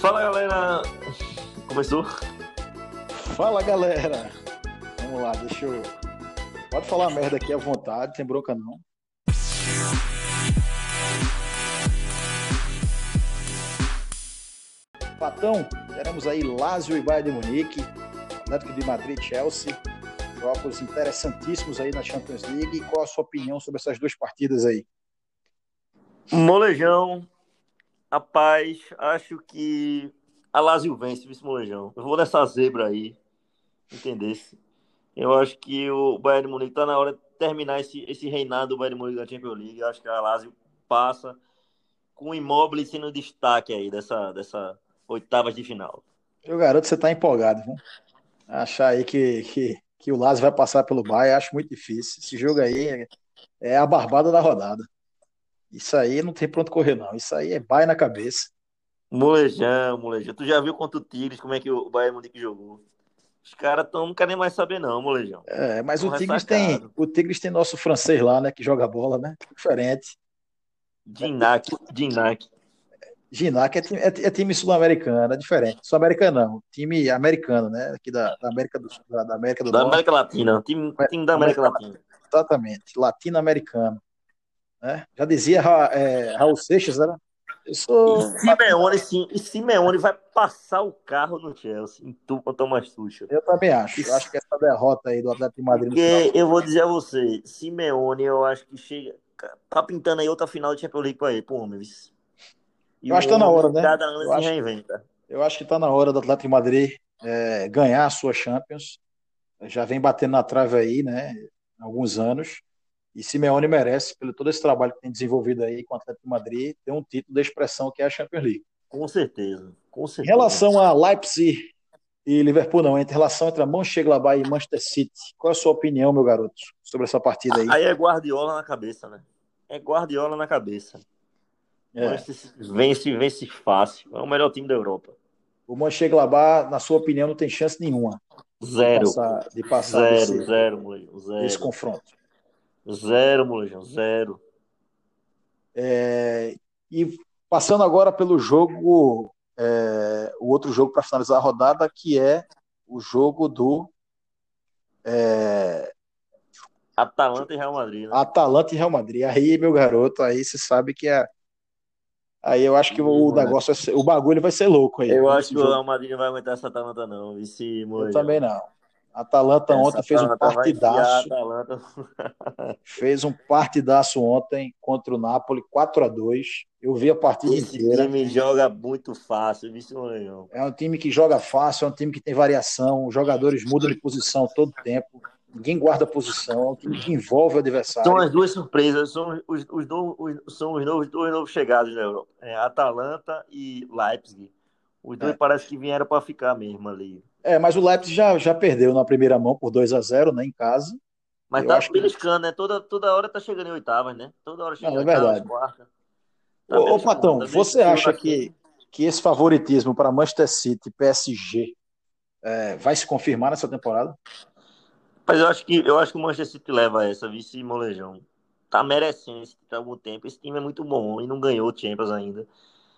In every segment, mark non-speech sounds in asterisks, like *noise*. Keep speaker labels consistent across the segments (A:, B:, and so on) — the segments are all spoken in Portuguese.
A: Fala galera! Começou?
B: Fala galera! Vamos lá, deixa eu. Pode falar merda aqui à vontade, tem bronca não. Patão, teremos aí Lazio e Bayern de Munique, Atlético de Madrid e Chelsea. Jogos interessantíssimos aí na Champions League. Qual a sua opinião sobre essas duas partidas aí?
A: Molejão, rapaz, acho que a Lazio vence, vice Molejão. Eu vou nessa zebra aí, entendesse? Eu acho que o Bayern de Munique tá na hora de terminar esse, esse reinado do Bayern de Munique da Champions League. Eu acho que a Lazio passa com o Immobile sendo destaque aí dessa, dessa oitavas de final.
B: Eu garoto, você tá empolgado, viu? Achar aí que, que, que o Lazio vai passar pelo Bayern, acho muito difícil. Esse jogo aí é a barbada da rodada. Isso aí não tem pronto correr, não. Isso aí é baia na cabeça.
A: Molejão, molejão. Tu já viu contra o Tigres como é que o Bayern Munique jogou? Os caras tão, não querem mais saber, não, molejão.
B: É, mas o Tigres, tem, o Tigres tem nosso francês lá, né? Que joga bola, né? Diferente.
A: Ginac, Ginac.
B: Ginac é, time, é, é time sul-americano, é diferente. Sul-americano não, time americano, né? Aqui da, da América do Sul, da, América do
A: Da Norte. América Latina, time, time da América, América Latina.
B: Exatamente, latino-americano. Né? Já dizia é, Raul Seixas, era. Eu sou.
A: E Simeone, sim, e Simeone vai passar o carro no Chelsea, em tu com Thomas Tuchel.
B: Eu também acho. Eu acho que essa derrota aí do Atlético de Madrid.
A: Porque eu vou dizer a você, Simeone, eu acho que chega. Tá pintando aí outra final de Champions League pra ele, pro homem.
B: Eu acho que tá na hora, né?
A: Cada ano eu se acho, reinventa.
B: Eu acho que tá na hora do Atlético de Madrid é, ganhar a sua Champions. Já vem batendo na trave aí, né? Há alguns anos. E Simeone merece, pelo todo esse trabalho que tem desenvolvido aí com o Atlético de Madrid, ter um título de expressão que é a Champions League.
A: Com certeza, com certeza.
B: Em relação a Leipzig e Liverpool, não, em relação entre a Mönchengladbach e Manchester City, qual é a sua opinião, meu garoto, sobre essa partida aí?
A: Aí é Guardiola na cabeça, né? É Guardiola na cabeça. É. Vence, vence fácil. É o melhor time da Europa.
B: O Mönchengladbach, na sua opinião, não tem chance nenhuma.
A: Zero.
B: De passar, de passar
A: zero,
B: esse,
A: zero, zero.
B: esse confronto.
A: Zero, Molejão, zero.
B: É, e passando agora pelo jogo, é, o outro jogo para finalizar a rodada, que é o jogo do. É,
A: Atalanta e Real Madrid. Né?
B: Atalanta e Real Madrid. Aí, meu garoto, aí você sabe que é. Aí eu acho que o negócio, ser, o bagulho vai ser louco aí.
A: Eu acho que o Real Madrid não vai aguentar essa Atalanta, não. Esse
B: eu também não. Atalanta Essa ontem fez um partidaço. *laughs* fez um partidaço ontem contra o Napoli, 4 a 2 Eu vi a partida
A: Esse
B: inteira.
A: time joga muito fácil, Leão.
B: É um time que joga fácil, é um time que tem variação, os jogadores mudam de posição todo tempo. Ninguém guarda posição, é um time que envolve o adversário.
A: São as duas surpresas, são os, os, os são os novos, dois novos chegados na Europa. É Atalanta e Leipzig. Os dois é. parece que vieram para ficar mesmo ali.
B: É, mas o Leipzig já, já perdeu na primeira mão por 2 a 0 né, em casa.
A: Mas Eu tá beliscando, que... né? Toda, toda hora tá chegando em oitavas, né? Toda hora chega
B: Não, é verdade.
A: quarta.
B: Tá ô, ô, Patão, tá você acha que, que esse favoritismo para Manchester City e PSG é, vai se confirmar nessa temporada?
A: Mas eu acho que eu acho que o Manchester City leva essa, vice molejão. Tá merecendo esse há algum tempo. Esse time é muito bom e não ganhou o Champions ainda.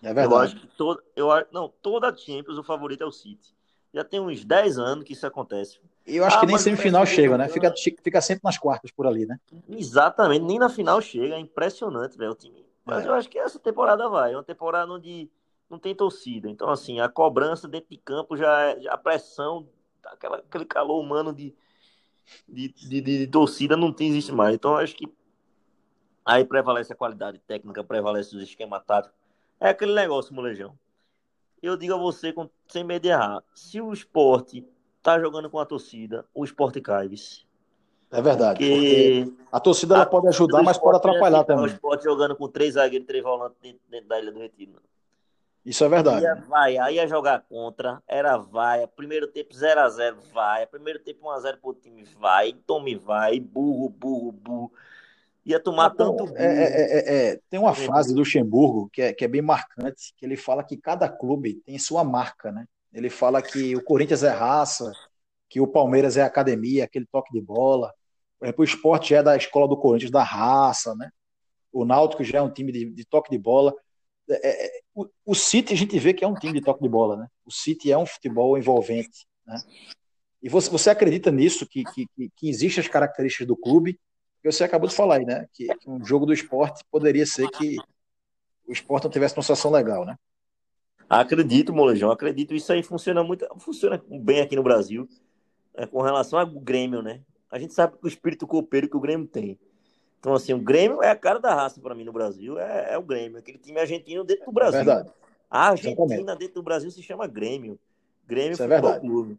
B: É verdade.
A: Eu acho que todo, eu, não, toda Champions o favorito é o City. Já tem uns 10 anos que isso acontece.
B: Eu acho ah, que nem semifinal chega, né? Fica, fica sempre nas quartas por ali, né?
A: Exatamente, nem na final chega. É impressionante, velho, o time. Mas é. eu acho que essa temporada vai. É uma temporada onde não tem torcida. Então, assim, a cobrança dentro de campo já, já a pressão, aquela, aquele calor humano de, de, de, de, torcida não tem, existe mais. Então, eu acho que aí prevalece a qualidade técnica, prevalece os esquemas táticos. É aquele negócio, molejão eu digo a você, com, sem medo de errar, se o esporte tá jogando com a torcida, o esporte cai. -se.
B: É verdade. Porque, porque a torcida ela a pode ajudar, mas pode atrapalhar é também. O
A: esporte jogando com três zagueiros três volantes dentro, dentro, da Ilha do Retiro.
B: Isso é verdade.
A: Ia, vai, aí ia jogar contra, era vai. Primeiro tempo 0x0, vai. Primeiro tempo 1x0 pro time, vai. Tome, vai. Burro, burro, burro ia tomar ah, tanto.
B: É, é, é, é, tem uma frase do Luxemburgo que é, que é bem marcante, que ele fala que cada clube tem sua marca, né? Ele fala que o Corinthians é raça, que o Palmeiras é academia, aquele toque de bola. Por exemplo, o esporte é da escola do Corinthians, da raça, né? O Náutico já é um time de, de toque de bola. é, é, o, o City a gente vê que é um time de toque de bola, né? O City é um futebol envolvente, né? E você, você acredita nisso, que, que, que existem as características do clube? Que você acabou de falar aí, né? Que, um jogo do esporte poderia ser que o esporte não tivesse uma situação legal, né?
A: Acredito, Molejão, acredito. Isso aí funciona muito, funciona bem aqui no Brasil, é, com relação ao Grêmio, né? A gente sabe que o espírito copeiro que o Grêmio tem. Então, assim, o Grêmio é a cara da raça para mim no Brasil, é, é, o Grêmio, aquele time argentino dentro do Brasil. É verdade. A Argentina Exatamente. dentro do Brasil se chama Grêmio. Grêmio
B: Isso é verdade. Clube.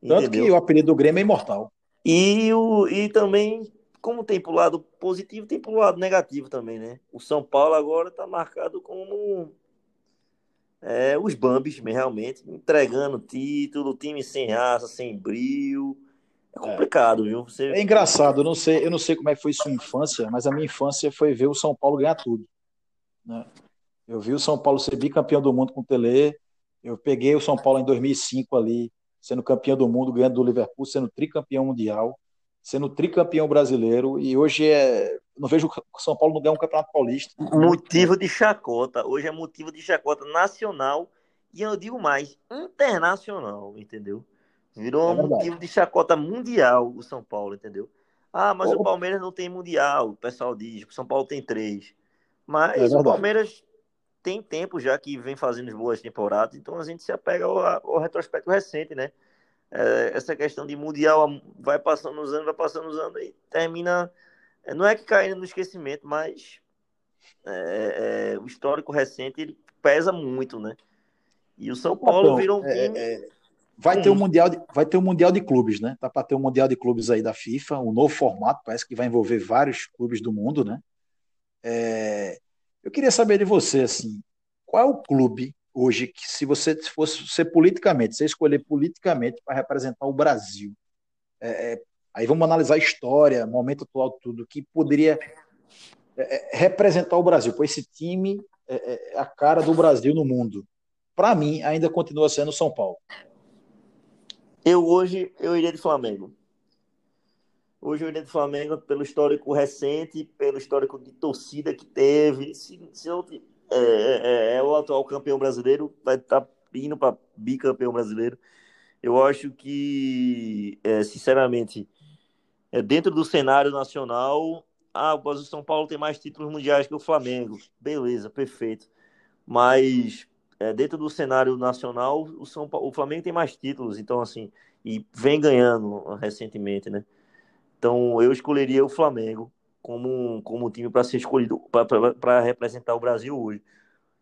B: Tanto entendeu? que o apelido do Grêmio é imortal.
A: E, o, e também, como tem pro lado positivo, tem pro lado negativo também, né? O São Paulo agora está marcado como é, os Bambis, realmente, entregando título, time sem raça, sem brilho. É complicado, viu? Você...
B: É engraçado, eu não sei, eu não sei como é que foi sua infância, mas a minha infância foi ver o São Paulo ganhar tudo. Né? Eu vi o São Paulo ser bicampeão do mundo com o Tele. Eu peguei o São Paulo em 2005 ali, sendo campeão do mundo, ganhando do Liverpool, sendo tricampeão mundial, sendo tricampeão brasileiro. E hoje é. Não vejo o São Paulo não ganhar um campeonato paulista.
A: Motivo de chacota. Hoje é motivo de chacota nacional e eu digo mais, internacional, entendeu? Virou é um motivo de chacota mundial o São Paulo, entendeu? Ah, mas o Palmeiras não tem mundial, o pessoal diz. O São Paulo tem três. Mas é o Palmeiras tem tempo já que vem fazendo boas temporadas, então a gente se apega ao, ao retrospecto recente, né? É, essa questão de mundial vai passando os anos, vai passando os anos e termina. É, não é que caindo no esquecimento, mas é, é, o histórico recente ele pesa muito, né? E o São Paulo virou um é, time. É,
B: vai ter, um mundial de, vai ter um Mundial de Clubes, né? Tá para ter um Mundial de Clubes aí da FIFA, um novo formato, parece que vai envolver vários clubes do mundo, né? Eu queria saber de você, assim, qual é o clube hoje que, se você fosse ser politicamente, você escolher politicamente para representar o Brasil, é, é, aí vamos analisar a história, momento atual, tudo, que poderia é, é representar o Brasil, pois esse time é, é, a cara do Brasil no mundo. Para mim, ainda continua sendo São Paulo.
A: Eu hoje eu iria de Flamengo. Hoje o Inter do Flamengo, pelo histórico recente, pelo histórico de torcida que teve, se, se eu, é, é, é, o atual campeão brasileiro, vai estar tá indo para bicampeão brasileiro. Eu acho que, é, sinceramente, é, dentro do cenário nacional, ah, o São Paulo tem mais títulos mundiais que o Flamengo. Beleza, perfeito. Mas é, dentro do cenário nacional, o, São o Flamengo tem mais títulos, então assim, e vem ganhando recentemente, né? Então, eu escolheria o Flamengo como, como time para ser escolhido para representar o Brasil hoje.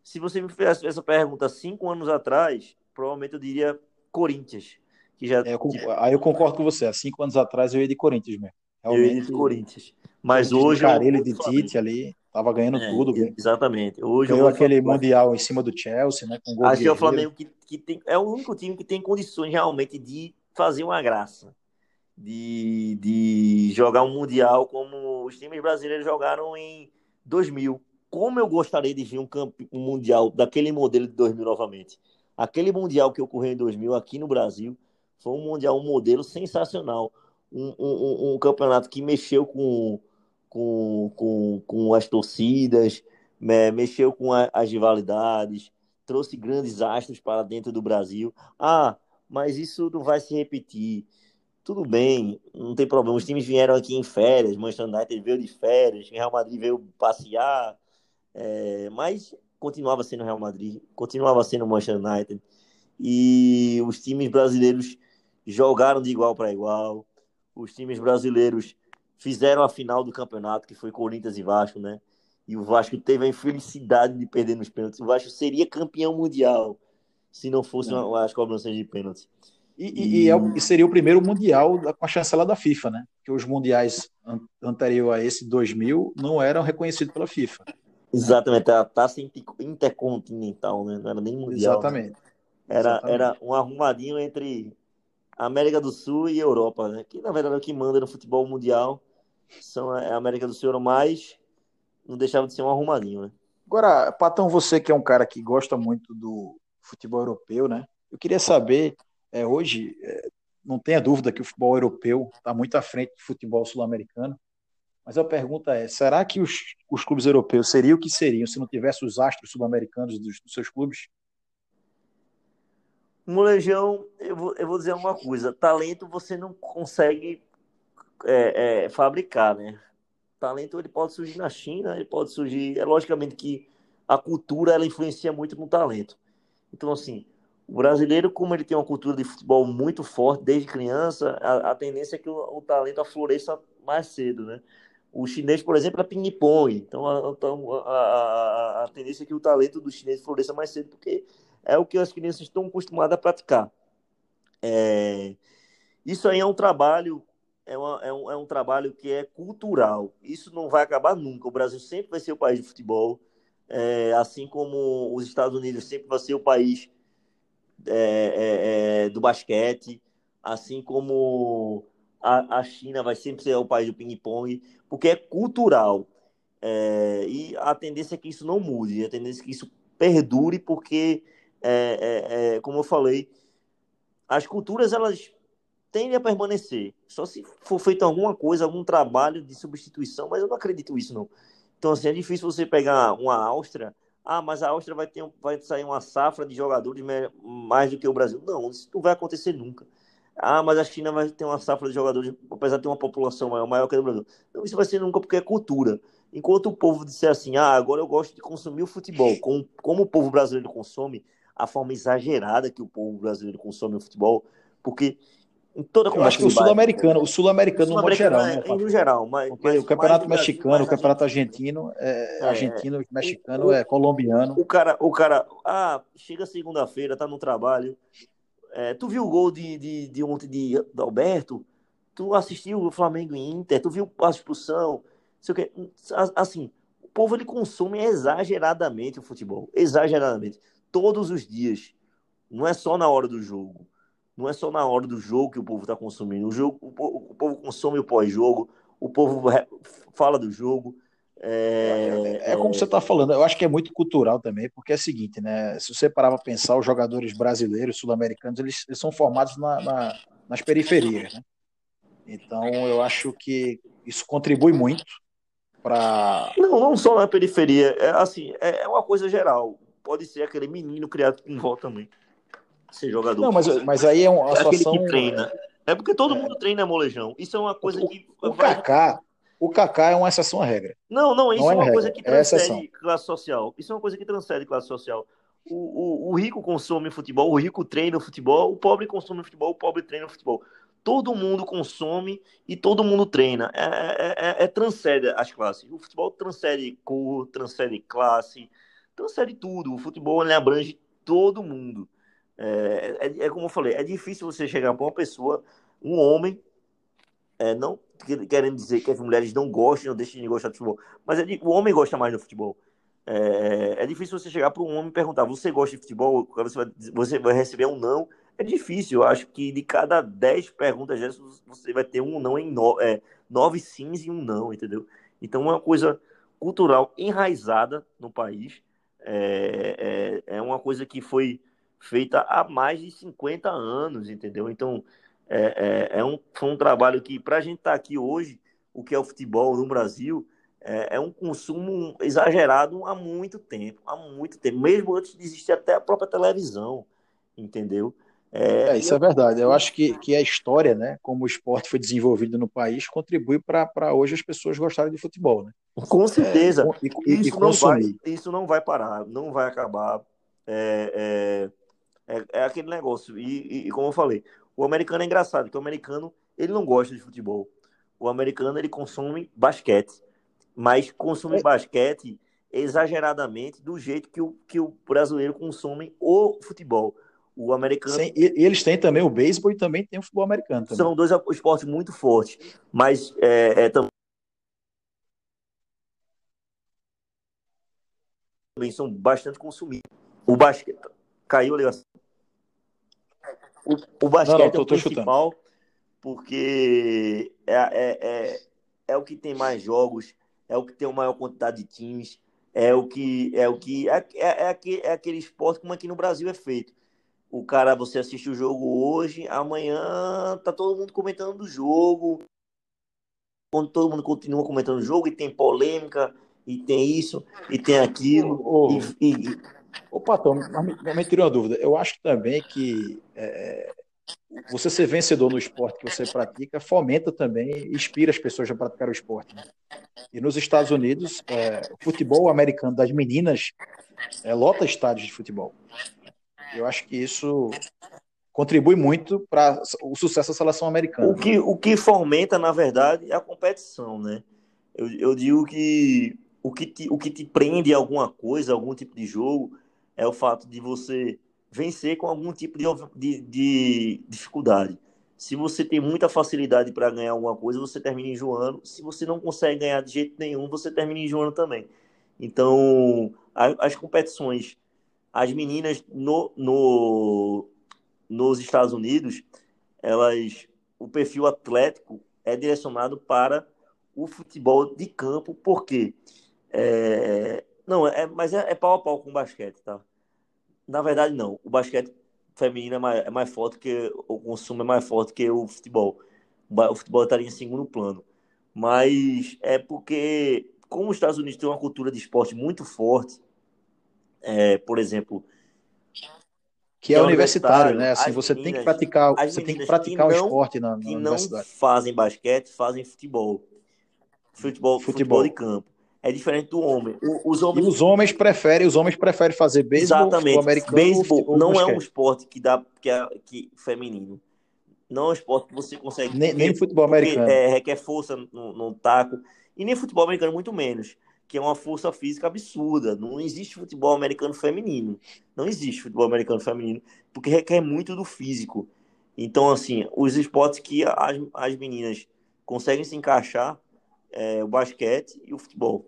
A: Se você me fizesse essa pergunta cinco anos atrás, provavelmente eu diria Corinthians. Que já...
B: É, eu concordo, aí eu concordo com você. Há cinco anos atrás eu ia de Corinthians mesmo.
A: Realmente, eu ia de Corinthians. Mas hoje.
B: Carelli de Tite ali, tava ganhando é, tudo.
A: Exatamente. Hoje
B: Ganhou aquele Mundial em cima do Chelsea, né?
A: Com Acho que é o Flamengo que, que tem, é o único time que tem condições realmente de fazer uma graça de, de jogar um Mundial como os times brasileiros jogaram em 2000. Como eu gostaria de ver um, um Mundial daquele modelo de 2000 novamente. Aquele Mundial que ocorreu em 2000 aqui no Brasil foi um Mundial, um modelo sensacional. Um, um, um campeonato que mexeu com, com, com, com as torcidas, mexeu com a, as rivalidades, trouxe grandes astros para dentro do Brasil. Ah, mas isso não vai se repetir tudo bem, não tem problema. Os times vieram aqui em férias, Manchester United veio de férias, Real Madrid veio passear, é, mas continuava sendo Real Madrid, continuava sendo Manchester United. E os times brasileiros jogaram de igual para igual. Os times brasileiros fizeram a final do campeonato, que foi Corinthians e Vasco, né? E o Vasco teve a infelicidade de perder nos pênaltis. O Vasco seria campeão mundial se não fossem as cobranças de pênaltis.
B: E, e, e, é, e, seria o primeiro mundial com a chancela da FIFA, né? Que os mundiais an anterior a esse 2000 não eram reconhecidos pela FIFA.
A: Exatamente, a taça intercontinental, né? Não era nem mundial.
B: Né? Exatamente. Né?
A: Era,
B: Exatamente.
A: era um arrumadinho entre América do Sul e Europa, né? Que na verdade é o que manda no futebol mundial são a América do Sul, mas não deixava de ser um arrumadinho, né?
B: Agora, Patão, você que é um cara que gosta muito do futebol europeu, né? Eu queria saber é, hoje, é, não tenha dúvida que o futebol europeu está muito à frente do futebol sul-americano. Mas a pergunta é: será que os, os clubes europeus seriam o que seriam se não tivesse os astros sul-americanos dos, dos, seus clubes?
A: Molejão, eu vou, eu vou dizer uma coisa: talento você não consegue é, é, fabricar, né? Talento ele pode surgir na China, ele pode surgir. É logicamente que a cultura ela influencia muito no talento. Então, assim, o brasileiro, como ele tem uma cultura de futebol muito forte desde criança, a, a tendência é que o, o talento afloreça mais cedo, né? O chinês, por exemplo, é ping-pong. Então, a, então, a, a, a, tendência é que o talento do chinês floresça mais cedo, porque é o que as crianças estão acostumadas a praticar. É... Isso aí é um trabalho, é, uma, é, um, é um trabalho que é cultural. Isso não vai acabar nunca. O Brasil sempre vai ser o país de futebol, é, assim como os Estados Unidos sempre vai ser o país é, é, é do basquete, assim como a, a China vai sempre ser o país do ping-pong, porque é cultural. É, e a tendência é que isso não mude, a tendência é que isso perdure, porque, é, como eu falei, as culturas elas tendem a permanecer. Só se for feito alguma coisa, algum trabalho de substituição, mas eu não acredito nisso, não. Então, assim, é difícil você pegar uma Áustria. Ah, mas a Áustria vai, ter, vai sair uma safra de jogadores mais do que o Brasil. Não, isso não vai acontecer nunca. Ah, mas a China vai ter uma safra de jogadores, apesar de ter uma população maior, maior que a do Brasil. Não, isso vai ser nunca porque é cultura. Enquanto o povo disser assim, ah, agora eu gosto de consumir o futebol, como, como o povo brasileiro consome, a forma exagerada que o povo brasileiro consome o futebol, porque
B: em toda Eu acho que o sul-americano, o sul-americano no modo geral, né?
A: É, no geral, mas,
B: mas o campeonato mexicano, o campeonato argentino, é, é, argentino, mexicano, o, é colombiano.
A: O cara, o cara, ah, chega segunda-feira, tá no trabalho, é, tu viu o gol de, de, de ontem de, de Alberto? Tu assistiu o Flamengo e Inter? Tu viu a expulsão? Sei o que. Assim, o povo ele consome exageradamente o futebol. Exageradamente. Todos os dias. Não é só na hora do jogo. Não é só na hora do jogo que o povo está consumindo. O, jogo, o, povo, o povo consome o pós-jogo. O povo fala do jogo.
B: É, é, é como você está falando, eu acho que é muito cultural também, porque é o seguinte, né? Se você parar para pensar, os jogadores brasileiros, sul-americanos, eles, eles, são formados na, na, nas periferias, né? Então eu acho que isso contribui muito para.
A: Não, não só na periferia, é assim, é, é uma coisa geral. Pode ser aquele menino criado com vó também. Ser jogador.
B: Não, mas, mas aí é uma é situação.
A: que treina. É porque todo mundo treina molejão. Isso é uma coisa
B: o,
A: que.
B: O Kaká, o Kaká é uma exceção à regra.
A: Não, não, isso não é, é uma coisa que é transcende é classe social. Isso é uma coisa que transcende classe social. O, o, o, rico consome futebol, o rico treina futebol, o pobre consome futebol, o pobre treina futebol. Todo mundo consome e todo mundo treina. É, é, é, é transcende as classes. O futebol transcende cor, transcende classe, transcende tudo. O futebol ele abrange todo mundo. É, é, é como eu falei, é difícil você chegar para uma pessoa, um homem, é, não querendo dizer que as mulheres não gostam, não deixem de gostar de futebol, mas é o homem gosta mais do futebol. É, é difícil você chegar para um homem e perguntar: você gosta de futebol? Você vai, você vai receber um não. É difícil. Eu acho que de cada dez perguntas dessas, você vai ter um não em no, é, nove sims e um não, entendeu? Então é uma coisa cultural enraizada no país. É, é, é uma coisa que foi feita há mais de 50 anos, entendeu? Então é, é, é um, foi um trabalho que, para a gente estar tá aqui hoje, o que é o futebol no Brasil, é, é, um consumo exagerado há muito tempo, há muito tempo, mesmo antes de existir até a própria televisão, entendeu?
B: É, é isso é verdade. Eu acho que, que a história, né, como o esporte foi desenvolvido no país, contribui para hoje as pessoas gostarem de futebol, né?
A: Com certeza. É, e, e, isso, e não vai, isso não vai parar, não vai acabar. É, é, é, aquele negócio. E, e, como eu falei, o americano é engraçado, porque o americano ele não gosta de futebol. O americano ele consome basquete, mas consome é. basquete exageradamente do jeito que o, que o brasileiro consome o futebol. O americano.
B: Sim, e eles têm também o beisebol e também tem o futebol americano. Também.
A: São dois esportes muito fortes, mas é, é, também são bastante consumidos. O basquete. Caiu a ligação. O, o basquete não, não, tô, é o principal, chutando. porque é, é, é, é, o que tem mais jogos, é o que tem a maior quantidade de times, é o que é o que é, é, é, aquele, é aquele esporte como aqui no Brasil é feito. O cara, você assiste o jogo hoje, amanhã tá todo mundo comentando do jogo. quando todo mundo continua comentando o jogo e tem polêmica, e tem isso, e tem aquilo. Oh, e, e...
B: Ô, Patão, mas me tirou uma dúvida. Eu acho também que é, você ser vencedor no esporte que você pratica fomenta também, inspira as pessoas a praticar o esporte. Né? E nos Estados Unidos, é, o futebol americano das meninas é, lota estádios de futebol. Eu acho que isso contribui muito para o sucesso da seleção americana.
A: O que, o que fomenta, na verdade, é a competição, né? Eu, eu digo que o que, te, o que te prende a alguma coisa, algum tipo de jogo, é o fato de você vencer com algum tipo de, de, de dificuldade. Se você tem muita facilidade para ganhar alguma coisa, você termina enjoando. Se você não consegue ganhar de jeito nenhum, você termina enjoando também. Então, as competições, as meninas no, no, nos Estados Unidos, elas, o perfil atlético é direcionado para o futebol de campo, porque é, não, é, mas é, é pau a pau com o basquete, tá? Na verdade, não. O basquete feminino é mais, é mais forte que o consumo é mais forte que o futebol. O futebol estaria em segundo plano. Mas é porque, como os Estados Unidos têm uma cultura de esporte muito forte, é, por exemplo,
B: que é, universitário, né? Assim, você meninas, tem que praticar, você tem que praticar o esporte na, na
A: que
B: universidade.
A: não fazem basquete, fazem futebol. Futebol, futebol. futebol de campo. É diferente do homem.
B: Os homens... E os homens preferem, os homens preferem fazer beisebol,
A: Exatamente. americano. Beisebol não é um esporte que dá que é que feminino. Não é um esporte que você consegue.
B: Nem, nem futebol americano.
A: É, requer força no, no taco. E nem futebol americano, muito menos que é uma força física absurda. Não existe futebol americano feminino. Não existe futebol americano feminino, porque requer muito do físico. Então, assim, os esportes que as, as meninas conseguem se encaixar é o basquete e o futebol.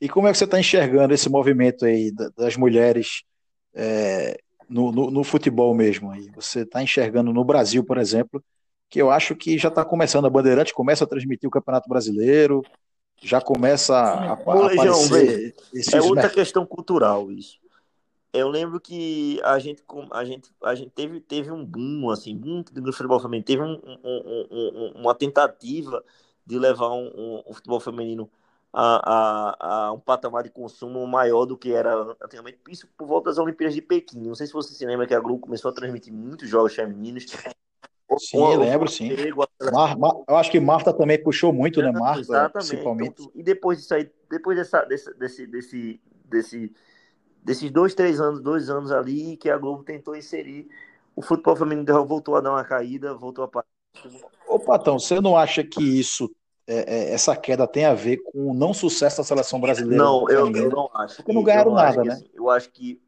B: E como é que você está enxergando esse movimento aí das mulheres é, no, no, no, futebol mesmo? Aí? Você está enxergando no Brasil, por exemplo, que eu acho que já está começando. A Bandeirante começa a transmitir o Campeonato Brasileiro, já começa a, a aparecer.
A: é outra questão cultural isso. Eu lembro que a gente, a gente, a gente teve, teve um boom, assim, boom do futebol feminino. Teve um, um, um, uma tentativa de levar um, futebol feminino a, a, a, um patamar de consumo maior do que era antigamente. Isso por volta das Olimpíadas de Pequim. Não sei se você se lembra que a Globo começou a transmitir muitos jogos femininos.
B: Sim, lembro, sim. Mar, Mar, eu acho que Marta também puxou muito, né, Marta? Exatamente. Principalmente. Então,
A: e depois disso aí, depois dessa, desse, desse, desse, desse, desses dois, três anos, dois anos ali, que a Globo tentou inserir, o futebol feminino voltou a dar uma caída, voltou a
B: Ô, Patão, você não acha que isso, é, é, essa queda tem a ver com o não sucesso da seleção brasileira?
A: Não, eu, eu, não acho.
B: Porque não ganharam nada,
A: que,
B: né?
A: Assim, eu acho que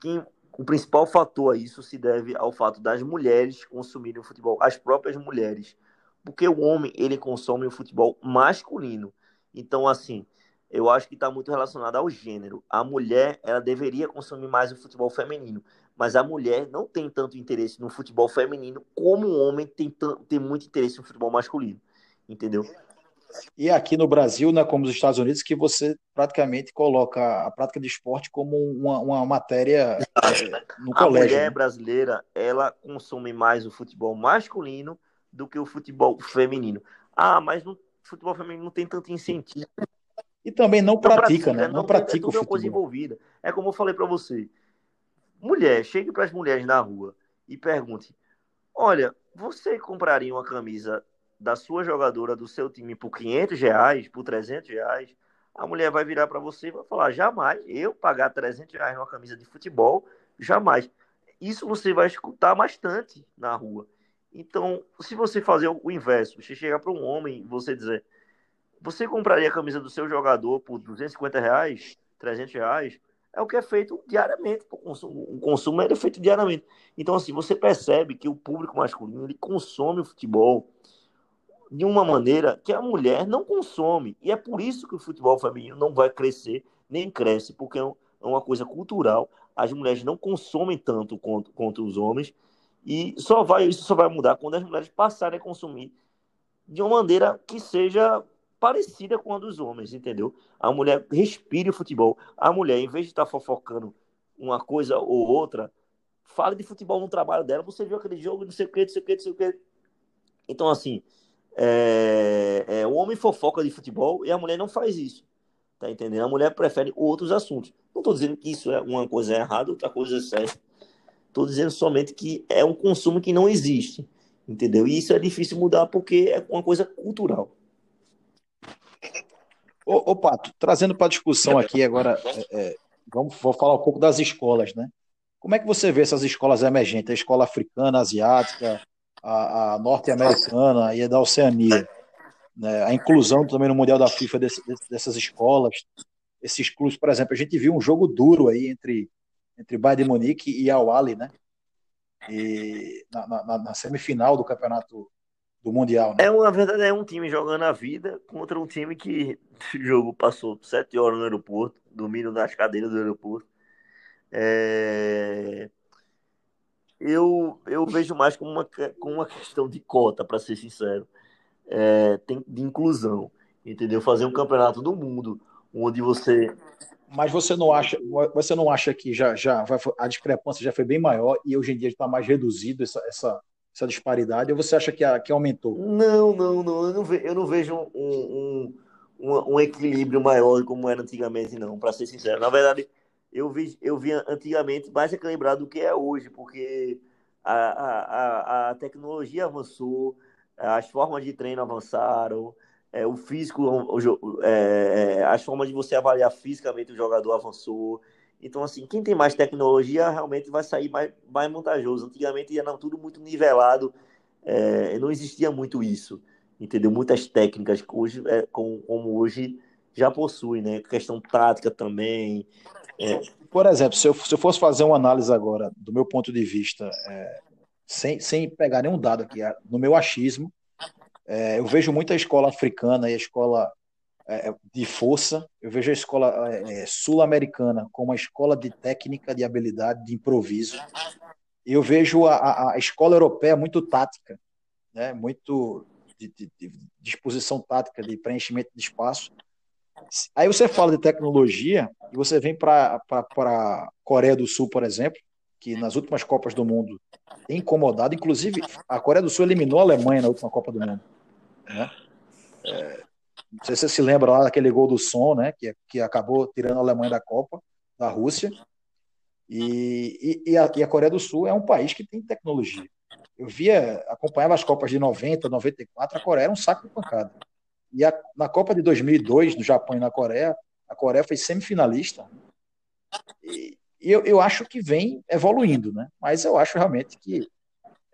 A: quem o principal fator a isso se deve ao fato das mulheres consumirem o futebol, as próprias mulheres. Porque o homem, ele consome o futebol masculino. Então, assim, eu acho que está muito relacionado ao gênero. A mulher, ela deveria consumir mais o futebol feminino. Mas a mulher não tem tanto interesse no futebol feminino como o homem tem, tem muito interesse no futebol masculino. Entendeu?
B: E aqui no Brasil, né, como nos Estados Unidos, que você praticamente coloca a prática de esporte como uma, uma matéria é, no
A: a
B: colégio.
A: A mulher né? brasileira, ela consome mais o futebol masculino do que o futebol feminino. Ah, mas no futebol feminino não tem tanto incentivo.
B: E também não, não pratica, pratica, né? Não, não pratica, é, o futebol.
A: envolvida. É como eu falei para você. Mulher, chegue para as mulheres na rua e pergunte: Olha, você compraria uma camisa da sua jogadora do seu time por 500 reais, por 300 reais, a mulher vai virar para você e vai falar: jamais, eu pagar 300 reais numa camisa de futebol, jamais. Isso você vai escutar bastante na rua. Então, se você fazer o inverso, você chegar para um homem e você dizer: você compraria a camisa do seu jogador por 250 reais, 300 reais? É o que é feito diariamente. O consumo, o consumo é feito diariamente. Então, assim, você percebe que o público masculino ele consome o futebol de uma maneira que a mulher não consome. E é por isso que o futebol feminino não vai crescer, nem cresce, porque é, é uma coisa cultural. As mulheres não consomem tanto quanto, quanto os homens. E só vai, isso só vai mudar quando as mulheres passarem a consumir de uma maneira que seja parecida com a dos homens, entendeu? A mulher respire o futebol. A mulher, em vez de estar fofocando uma coisa ou outra, fale de futebol no trabalho dela. Você viu aquele jogo, não sei o que, não sei o que, não sei o que Então, assim, é, é, o homem fofoca de futebol e a mulher não faz isso. Tá entendendo? A mulher prefere outros assuntos. Não estou dizendo que isso é uma coisa errada, outra coisa é certa. Estou dizendo somente que é um consumo que não existe. Entendeu? E isso é difícil mudar porque é uma coisa cultural.
B: Ô, ô Pato, trazendo para a discussão aqui agora, é, é, vamos vou falar um pouco das escolas, né? Como é que você vê essas escolas emergentes? A escola africana, asiática, a, a norte-americana e a da Oceania? Né? A inclusão também no Mundial da FIFA desse, dessas escolas, esses clubes, por exemplo, a gente viu um jogo duro aí entre, entre Bayern de Munique e Al-Ali, né? E na, na, na, semifinal do campeonato do Mundial. Né?
A: É uma verdade, é um time jogando a vida contra um time que o jogo passou sete horas no aeroporto, dormindo nas cadeiras do aeroporto. É... Eu, eu vejo mais como uma, como uma questão de cota, para ser sincero é, tem, de inclusão, entendeu? Fazer um campeonato do mundo onde você
B: mas você não acha, você não acha que já, já a discrepância já foi bem maior e hoje em dia está mais reduzido essa, essa, essa disparidade? Ou você acha que, a, que aumentou?
A: Não, não, não. Eu não, ve, eu não vejo um, um, um, um, equilíbrio maior como era antigamente, não, para ser sincero. Na verdade, eu vi, eu vi antigamente mais equilibrado do que é hoje, porque a, a, a, tecnologia avançou, as formas de treino avançaram, é, o físico, o, é, é, as formas de você avaliar fisicamente o jogador avançou. Então, assim, quem tem mais tecnologia realmente vai sair mais, mais vantajoso. Antigamente não, tudo muito nivelado, é, não existia muito isso, entendeu? Muitas técnicas, hoje, é, como, como, hoje já possui, né? Questão tática também.
B: É. Por exemplo, se eu, se eu fosse fazer uma análise agora, do meu ponto de vista, é, sem, sem pegar nenhum dado aqui, no meu achismo, é, eu vejo muita escola africana e a escola de força, eu vejo a escola é, sul-americana como uma escola de técnica, de habilidade, de improviso. Eu vejo a, a, a escola europeia muito tática, né? muito de, de, de disposição tática, de preenchimento de espaço. Aí você fala de tecnologia e você vem para a Coreia do Sul, por exemplo, que nas últimas Copas do Mundo tem incomodado. Inclusive, a Coreia do Sul eliminou a Alemanha na última Copa do Mundo. Né? É, não sei se você se lembra lá daquele gol do som, né? Que, que acabou tirando a Alemanha da Copa, da Rússia. E, e, e, a, e a Coreia do Sul é um país que tem tecnologia. Eu via, acompanhava as Copas de 90, 94, a Coreia era um saco de pancada. E a, na Copa de 2002, no Japão e na Coreia, a Coreia foi semifinalista. E, e eu, eu acho que vem evoluindo, né? Mas eu acho realmente que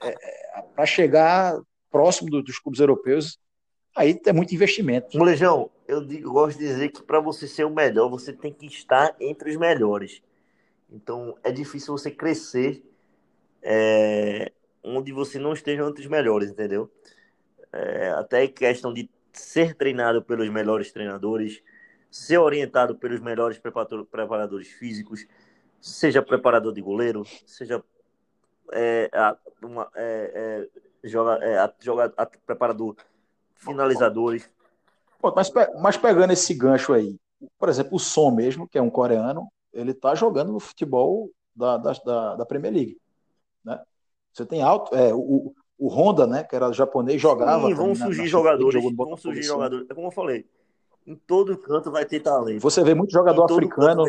B: é, é, para chegar próximo do, dos clubes europeus, aí tem muito investimento.
A: Molejão, eu, digo, gosto de dizer que para você ser o melhor, você tem que estar entre os melhores. Então é difícil você crescer é, onde você não esteja entre os melhores, entendeu? É, até questão de ser treinado pelos melhores treinadores, ser orientado pelos melhores preparadores físicos, seja preparador de goleiro, seja é, uma, é, é, joga, é, preparador finalizadores.
B: Pô, mas, mas pegando esse gancho aí, por exemplo, o Som mesmo, que é um coreano, ele tá jogando no futebol da, da, da Premier League. Né? Você tem alto. É, o, o Honda, né, que era japonês, jogava. Sim,
A: vão surgir na, jogadores. Vão surgir jogadores. É como eu falei em todo canto vai ter talento.
B: Você vê muito jogador africano.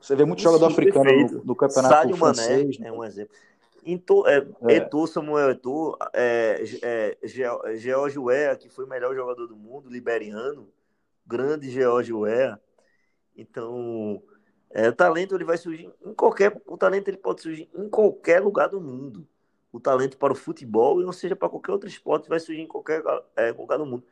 B: Você vê muito jogador Sim, africano no, no, campeonato Sádio francês.
A: Mané é um exemplo. To, é, é. Eto'o, Samuel Eto'o, é, é, George Weah, que foi o melhor jogador do mundo, liberiano, grande George Weah. Então, é, o talento ele vai surgir em qualquer, o talento ele pode surgir em qualquer lugar do mundo. O talento para o futebol, ou seja, para qualquer outro esporte, vai surgir em qualquer, é, lugar do mundo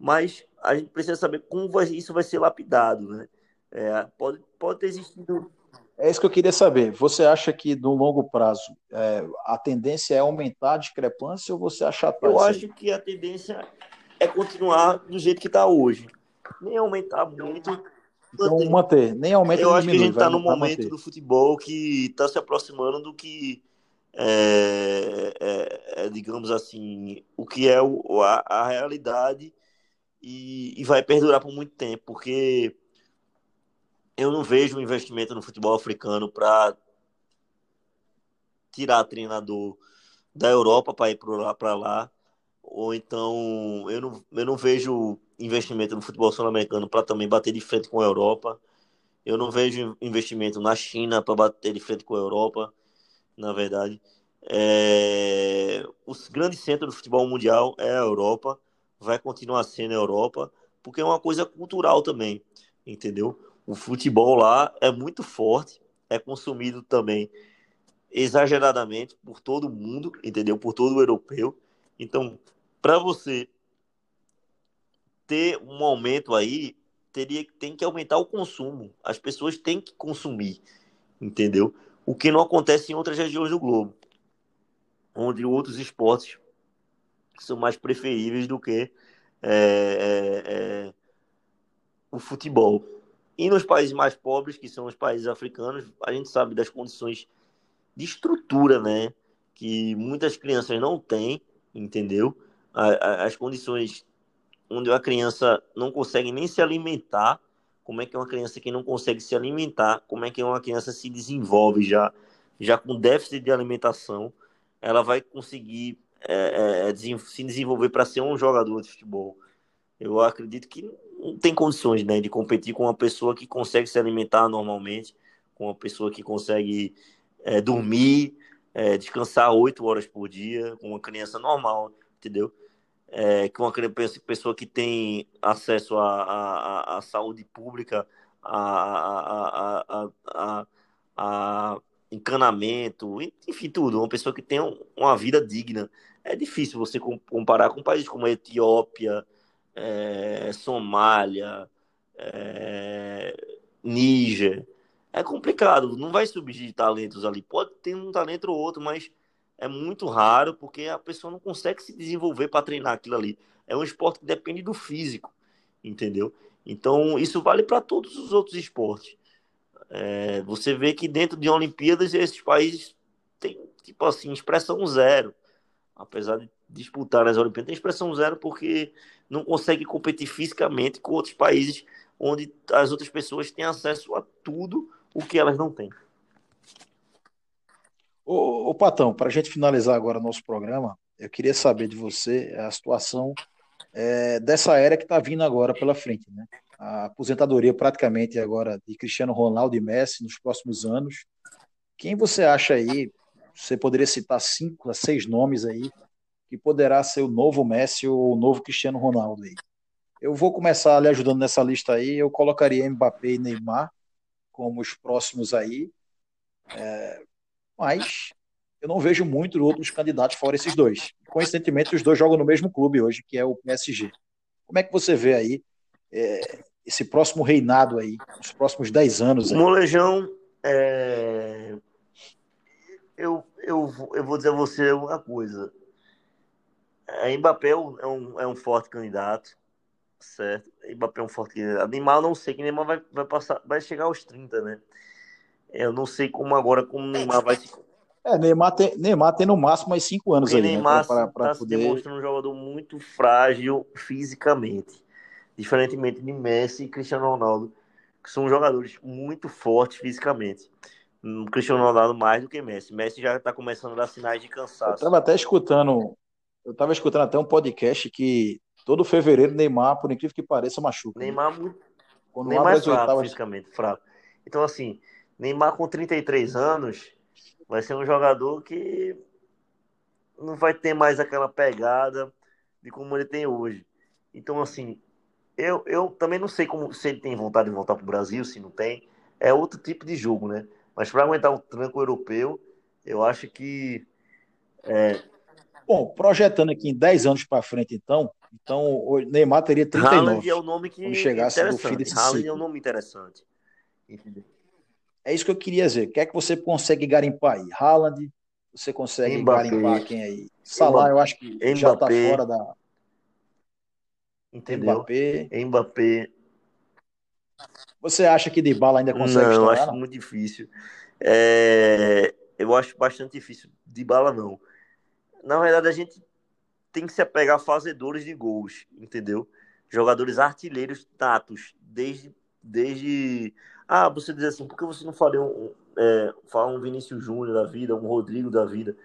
A: mas a gente precisa saber como vai, isso vai ser lapidado, né? É, pode, pode ter existido.
B: É isso que eu queria saber. Você acha que no longo prazo é, a tendência é aumentar a discrepância ou você acha
A: Eu acho que a tendência é continuar do jeito que está hoje. Nem aumentar muito.
B: Então, manter. manter. Nem aumenta
A: Eu acho que a gente está no momento manter. do futebol que está se aproximando do que é, é, é, digamos assim, o que é o, a, a realidade e, e vai perdurar por muito tempo, porque eu não vejo um investimento no futebol africano para tirar treinador da Europa para ir para lá, ou então eu não, eu não vejo investimento no futebol sul-americano para também bater de frente com a Europa. Eu não vejo investimento na China para bater de frente com a Europa, na verdade. É... O grande centro do futebol mundial é a Europa, vai continuar sendo a Europa, porque é uma coisa cultural também, entendeu? O futebol lá é muito forte, é consumido também exageradamente por todo mundo, entendeu? Por todo o europeu. Então, para você ter um aumento aí, teria tem que aumentar o consumo. As pessoas têm que consumir, entendeu? O que não acontece em outras regiões do globo, onde outros esportes são mais preferíveis do que é, é, é, o futebol. E nos países mais pobres, que são os países africanos, a gente sabe das condições de estrutura, né? Que muitas crianças não têm, entendeu? As condições onde a criança não consegue nem se alimentar, como é que é uma criança que não consegue se alimentar, como é que uma criança se desenvolve já, já com déficit de alimentação, ela vai conseguir é, é, se desenvolver para ser um jogador de futebol. Eu acredito que não tem condições né, de competir com uma pessoa que consegue se alimentar normalmente, com uma pessoa que consegue é, dormir, é, descansar oito horas por dia, com uma criança normal, entendeu? é, que uma pessoa que tem acesso à, à, à saúde pública, a, a, encanamento, enfim, tudo. Uma pessoa que tem uma vida digna. É difícil você comparar com países como a Etiópia, é, Somália, é, Níger. É complicado, não vai surgir talentos ali. Pode ter um talento ou outro, mas é muito raro porque a pessoa não consegue se desenvolver para treinar aquilo ali. É um esporte que depende do físico, entendeu? Então, isso vale para todos os outros esportes. É, você vê que dentro de Olimpíadas esses países têm, tipo assim, expressão zero. Apesar de disputar as Olimpíadas, tem expressão zero porque não consegue competir fisicamente com outros países onde as outras pessoas têm acesso a tudo o que elas não têm.
B: Ô, ô Patão, para a gente finalizar agora o nosso programa, eu queria saber de você a situação é, dessa era que está vindo agora pela frente, né? A aposentadoria praticamente agora de Cristiano Ronaldo e Messi nos próximos anos. Quem você acha aí? Você poderia citar cinco a seis nomes aí que poderá ser o novo Messi ou o novo Cristiano Ronaldo aí. Eu vou começar lhe ajudando nessa lista aí. Eu colocaria Mbappé e Neymar como os próximos aí. É, mas eu não vejo muito outros candidatos fora esses dois. Coincidentemente, os dois jogam no mesmo clube hoje, que é o PSG. Como é que você vê aí é, esse próximo reinado aí, os próximos 10 anos? Aí?
A: Molejão, é... eu, eu, eu vou dizer a você uma coisa. A Mbappé é um, é um forte candidato, certo? Mbappé é um forte candidato. Neymar, não sei que Neymar vai, vai, passar, vai chegar aos 30, né? Eu não sei como agora como o Neymar vai se. *laughs*
B: É, Neymar tem, Neymar tem no máximo mais cinco anos aí,
A: né, Neymar está poder... se demonstrando um jogador muito frágil fisicamente. Diferentemente de Messi e Cristiano Ronaldo, que são jogadores muito fortes fisicamente. O Cristiano Ronaldo mais do que Messi. Messi já está começando a dar sinais de cansaço. Eu
B: estava até escutando, eu estava escutando até um podcast que todo fevereiro Neymar, por incrível que pareça, machuca.
A: Neymar muito. Quando Neymar é fraco, fisicamente, fraco. Então, assim, Neymar com 33 anos vai ser um jogador que não vai ter mais aquela pegada de como ele tem hoje. Então, assim, eu, eu também não sei como se ele tem vontade de voltar para o Brasil, se não tem. É outro tipo de jogo, né? Mas para aguentar o tranco europeu, eu acho que. É...
B: Bom, projetando aqui em 10 anos para frente, então, então o Neymar teria 39.
A: Haaland é o nome que chegasse no fim desse Haaland ciclo. é um nome interessante. Entendeu?
B: É isso que eu queria dizer. O que é que você consegue garimpar aí? Haaland, você consegue Mbappé, garimpar quem aí? Salah, eu acho que Mbappé, já está fora da.
A: Entendeu? Mbappé. Mbappé.
B: Você acha que de bala ainda consegue
A: não, estourar? Acho não, muito difícil. É... Eu acho bastante difícil. De bala, não. Na verdade, a gente tem que se apegar a fazedores de gols, entendeu? Jogadores artilheiros tatos, desde, desde ah, você diz assim, por que você não faria um, é, um Vinícius Júnior da vida, um Rodrigo da vida?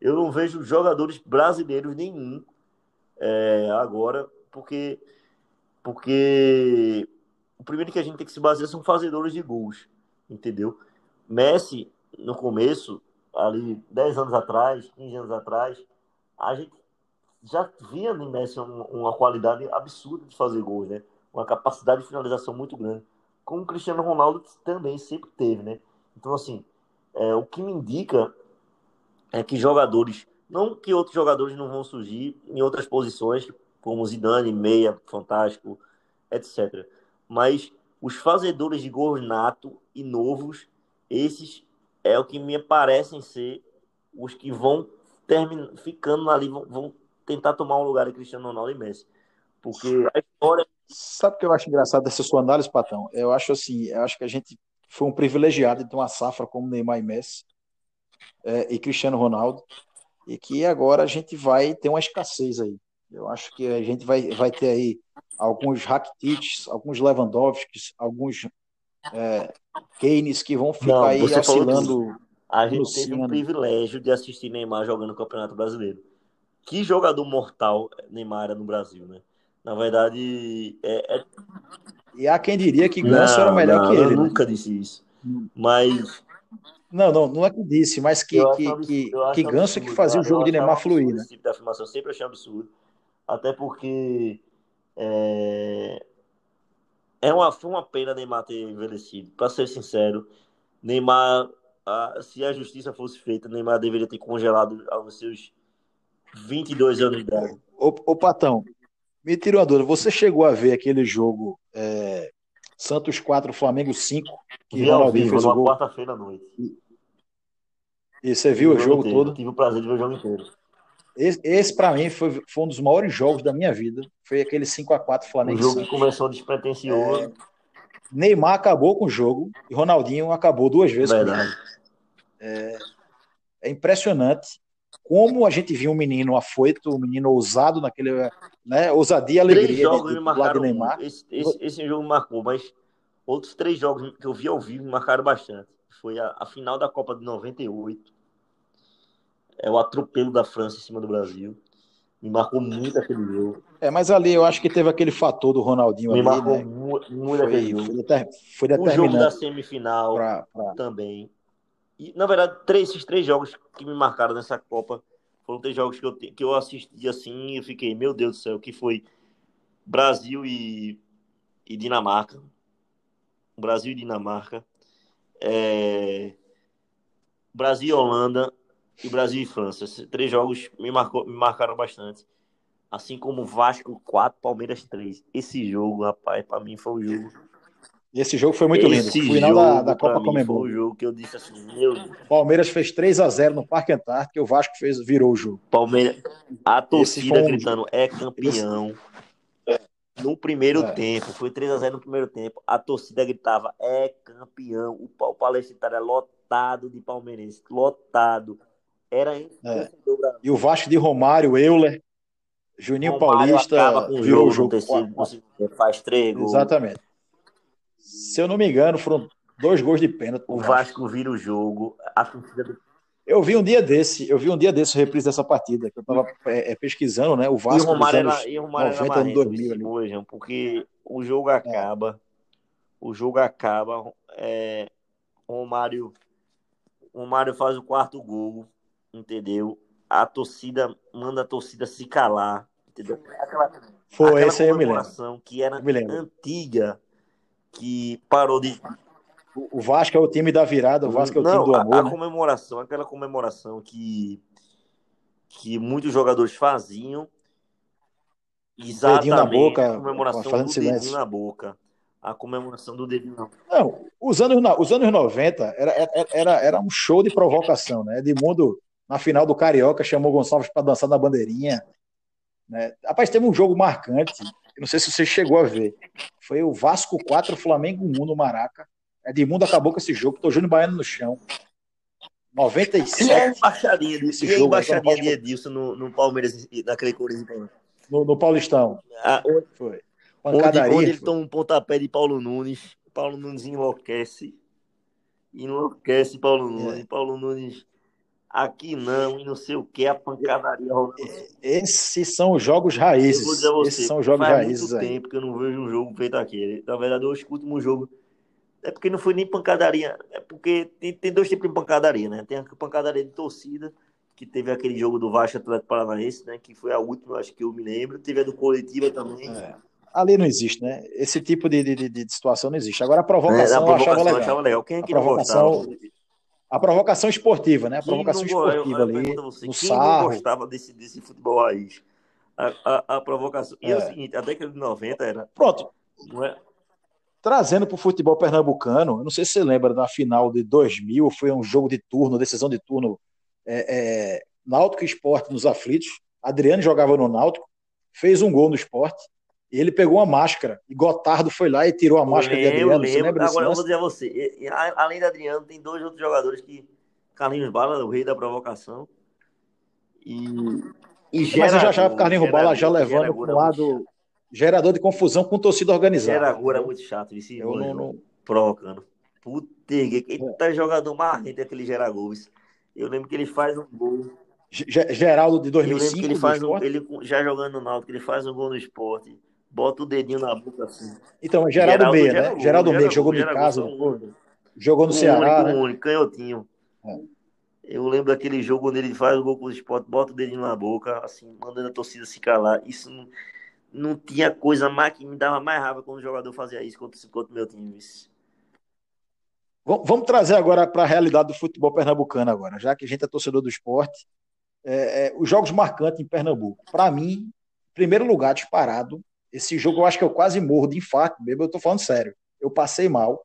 A: Eu não vejo jogadores brasileiros nenhum é, agora, porque, porque o primeiro que a gente tem que se basear são fazedores de gols, entendeu? Messi, no começo, ali 10 anos atrás, 15 anos atrás, a gente já via no Messi uma qualidade absurda de fazer gols, né? Uma capacidade de finalização muito grande. Como o Cristiano Ronaldo também sempre teve, né? Então, assim, é, o que me indica é que jogadores, não que outros jogadores não vão surgir em outras posições, como Zidane, Meia, Fantástico, etc. Mas os fazedores de gols nato e novos, esses é o que me parecem ser os que vão termin... ficando ali, vão, vão tentar tomar um lugar de Cristiano Ronaldo e Messi. Porque a história.
B: Sabe o que eu acho engraçado dessa sua análise, Patão? Eu acho assim, eu acho que a gente foi um privilegiado de ter uma safra como Neymar e Messi é, e Cristiano Ronaldo, e que agora a gente vai ter uma escassez aí. Eu acho que a gente vai, vai ter aí alguns Rakitic, alguns Lewandowski, alguns é, Keynes que vão ficar Não, aí oscilando.
A: A gente teve o privilégio de assistir Neymar jogando no Campeonato Brasileiro que jogador mortal Neymar era no Brasil, né? Na verdade, é, é...
B: E há quem diria que Ganso era melhor não, que ele. Eu
A: né? nunca disse isso. Mas.
B: Não, não, não é que disse, mas que, que, absurdo, que, que Ganso é que fazia o jogo de Neymar fluir. Né?
A: Esse tipo de afirmação eu sempre achei absurdo. Até porque. É, é uma, foi uma pena Neymar ter envelhecido. Para ser sincero, Neymar, se a justiça fosse feita, Neymar deveria ter congelado aos seus 22 anos de idade.
B: Ô, ô Patão, me tira uma dúvida. Você chegou a ver aquele jogo é, Santos 4, Flamengo 5?
A: Que Vi Ronaldinho vivo, fez o gol? quarta-feira à noite.
B: E você viu o, o jogo, jogo todo?
A: Tive o prazer de ver o jogo inteiro.
B: Esse, esse para mim, foi, foi um dos maiores jogos da minha vida. Foi aquele 5x4 Flamengo.
A: O jogo que começou despretensioso. É,
B: Neymar acabou com o jogo e Ronaldinho acabou duas vezes
A: Verdade.
B: É, é impressionante como a gente viu um menino afoito, um menino ousado naquele, né, ousadia e alegria
A: três jogos de, marcaram Neymar. Esse, esse, esse, jogo marcou, mas outros três jogos que eu vi ao vivo me marcaram bastante. Foi a, a final da Copa de 98, é o atropelo da França em cima do Brasil. Me marcou muito aquele jogo.
B: É, mas ali eu acho que teve aquele fator do Ronaldinho
A: Me
B: ali,
A: marcou né? muito, muito foi, aquele jogo. Foi, deter,
B: foi.
A: O jogo da semifinal pra, pra... também. E, na verdade, três, esses três jogos que me marcaram nessa Copa foram três jogos que eu, que eu assisti assim e fiquei, meu Deus do céu, que foi Brasil e, e Dinamarca. Brasil e Dinamarca. É... Brasil e Holanda e Brasil e França. Esses três jogos me, marcou, me marcaram bastante. Assim como Vasco 4, Palmeiras 3. Esse jogo, rapaz, para mim foi um jogo
B: esse jogo foi muito lindo. Esse Final da, da Copa
A: Comembol. Foi o jogo que eu disse assim, meu
B: Palmeiras fez 3 a 0 no Parque Antártico e o Vasco fez, virou o jogo.
A: Palmeiras, a torcida um... gritando, é campeão. Esse... No primeiro é. tempo, foi 3 a 0 no primeiro tempo. A torcida gritava, é campeão. O, o Palestina era lotado de palmeirense, lotado. Era
B: é. E o Vasco de Romário, Euler, Juninho Romário Paulista virou o jogo. Terceiro,
A: faz três gols.
B: Exatamente se eu não me engano, foram dois gols de pênalti.
A: O Vasco vira o jogo.
B: Torcida Eu vi um dia desse, eu vi um dia desse reprise dessa partida, que eu tava é, é pesquisando, né? O Vasco
A: e o Romário era, e o Romário 90, era 2000, hoje, porque o jogo acaba, é. o jogo acaba, é, o Romário, o Romário faz o quarto gol, entendeu? A torcida manda a torcida se calar, entendeu?
B: Aquela, Foi, aquela eu me lembro.
A: que era antiga, que parou de.
B: O Vasco é o time da virada, o Vasco é o Não, time do amor.
A: A, a né? comemoração, aquela comemoração que, que muitos jogadores faziam. Exatamente. Dedinho na boca, a comemoração fazendo do silêncio. dedinho na boca. A comemoração do dedinho na boca.
B: Não, os anos, os anos 90 era, era, era um show de provocação, né? Edmundo, na final do Carioca, chamou Gonçalves para dançar na bandeirinha. Né? Rapaz, teve um jogo marcante não sei se você chegou a ver. Foi o Vasco 4, Flamengo 1 no Maraca. Edmundo acabou com esse jogo, tô Júnior Baiano no chão. 97. E a
A: embaixadinha, desse e jogo, a embaixadinha de Edilson no, no Palmeiras, naquele Corinthians.
B: No, no Paulistão.
A: Ah, onde, Foi. Onde, onde ele toma um pontapé de Paulo Nunes. Paulo Nunes enlouquece. Enlouquece Paulo Nunes. É. Paulo Nunes Aqui não, e não sei o que, a pancadaria rolando.
B: Esses são os jogos raízes.
A: A você,
B: Esses são os jogos
A: faz
B: raízes
A: muito
B: aí.
A: tempo que eu não vejo um jogo feito aquele. Na verdade, que o último jogo. É porque não foi nem pancadaria. É porque tem, tem dois tipos de pancadaria, né? Tem a pancadaria de torcida, que teve aquele jogo do Vasco Atlético Paranaense, né? Que foi a última, acho que eu me lembro. Teve a do Coletiva também.
B: É. Ali não existe, né? Esse tipo de, de, de- situação não existe. Agora a
A: É,
B: provocação,
A: na
B: eu achava
A: provocação eu
B: legal.
A: achava legal. Quem é
B: A
A: que não
B: provocação
A: gostava?
B: A provocação esportiva, né? A
A: Quem não
B: provocação
A: go- eu-
B: esportiva
A: eu
B: ali,
A: você,
B: no
A: quem não
B: sarro.
A: gostava desse, desse futebol raiz? A, a, a provocação. E é. o
B: É.
A: seguinte, a década de 90 era.
B: Pronto,
A: Não é,
B: trazendo para o futebol pernambucano, eu não sei se você lembra da final de 2000, foi um jogo de turno, decisão de turno, é, é, Náutico Esporte nos aflitos. Adriano jogava no Náutico, fez um gol no esporte, e ele pegou uma máscara, e Gotardo foi lá e tirou a máscara de
A: eu
B: Adriano. Você
A: lembro.
B: lembra
A: Agora eu vou dizer a você, e- e além da Adriano, tem dois outros jogadores que. Carlinhos Bala, o rei da provocação. E. E
B: Mas eu já achava
A: Geragu,
B: que o Carlinhos Bala já levando para um lado gerador de confusão com torcida organizada.
A: Geragu era muito chato, esse
B: Eu não, não-
A: provocando. Puta, que eita jogador marrento aquele Geragu. Eu lembro que ele faz um gol.
B: Ge- Geraldo de
A: Eu lembro
B: 2005
A: que ele faz um, ele já jogando no Náutico, ele faz um gol no esporte, bota o dedinho na boca assim.
B: Então, é Geraldo Meia, né? Geraldo Meia, que jogou no casa,
A: um
B: jogou no
A: Um
B: Ceará,
A: único,
B: né?
A: único, canhotinho.
B: É.
A: Eu lembro daquele jogo onde ele faz o gol com o esporte, bota o dedinho na boca, assim, mandando a torcida se calar. Isso não, não tinha coisa mais que me dava mais raiva quando o jogador fazia isso contra, contra o meu time. Isso.
B: Vam- Vamos trazer agora para a realidade do futebol pernambucano agora, já que a gente é torcedor do esporte. É, é, os jogos marcantes em Pernambuco. Para mim, primeiro lugar, disparado. Esse jogo eu acho que eu quase morro de infarto mesmo, eu tô falando sério. Eu passei mal.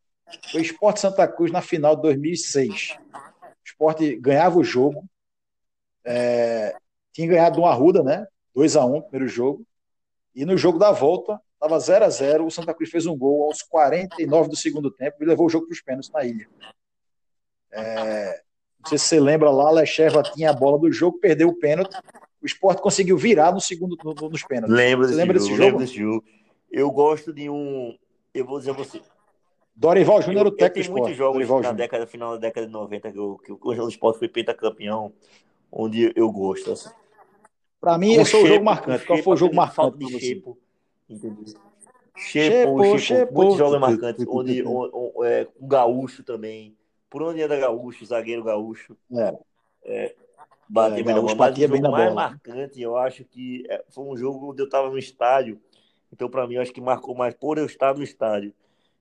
B: Foi Esporte Santa Cruz na final de 2006. O Esporte ganhava o jogo. é, tinha ganhado do Arruda, né? 2x1 primeiro jogo. E no jogo da volta, estava 0x0. O Santa Cruz fez um gol aos 49 do segundo tempo e levou o jogo para os pênaltis na ilha. É, não sei se você lembra lá, a Lecheva tinha a bola do jogo, perdeu o pênalti. O Sport conseguiu virar no segundo, no- no- nos pênaltis.
A: Lembro
B: Você
A: desse
B: lembra
A: jogo,
B: desse
A: lembro
B: jogo?
A: desse jogo. Eu gosto de um. Eu vou dizer a você.
B: Dorival Júnior era o técnico do
A: tenho muitos jogos
B: Dorival
A: na
B: Júnior.
A: década, final da década de 90 que, eu, que o Esporte foi pentacampeão, onde eu gosto. Assim.
B: Para mim, esse foi o jogo marcante. Qual foi o jogo
A: aquele falta
B: marcante
A: de? Xepo, entendeu?
B: Xepo,
A: Xepo, Xepo,
B: Xepo.
A: muitos jogos marcantes, onde o, o, é, o Gaúcho também. Por onde anda Gaúcho, zagueiro Gaúcho,
B: É,
A: bateu
B: É,
A: bem na bola.
B: Batia bem
A: jogo
B: na
A: mais
B: bola.
A: marcante, eu acho que é, foi um jogo onde eu estava no estádio. Então, para mim, eu acho que marcou mais por eu estar no estádio,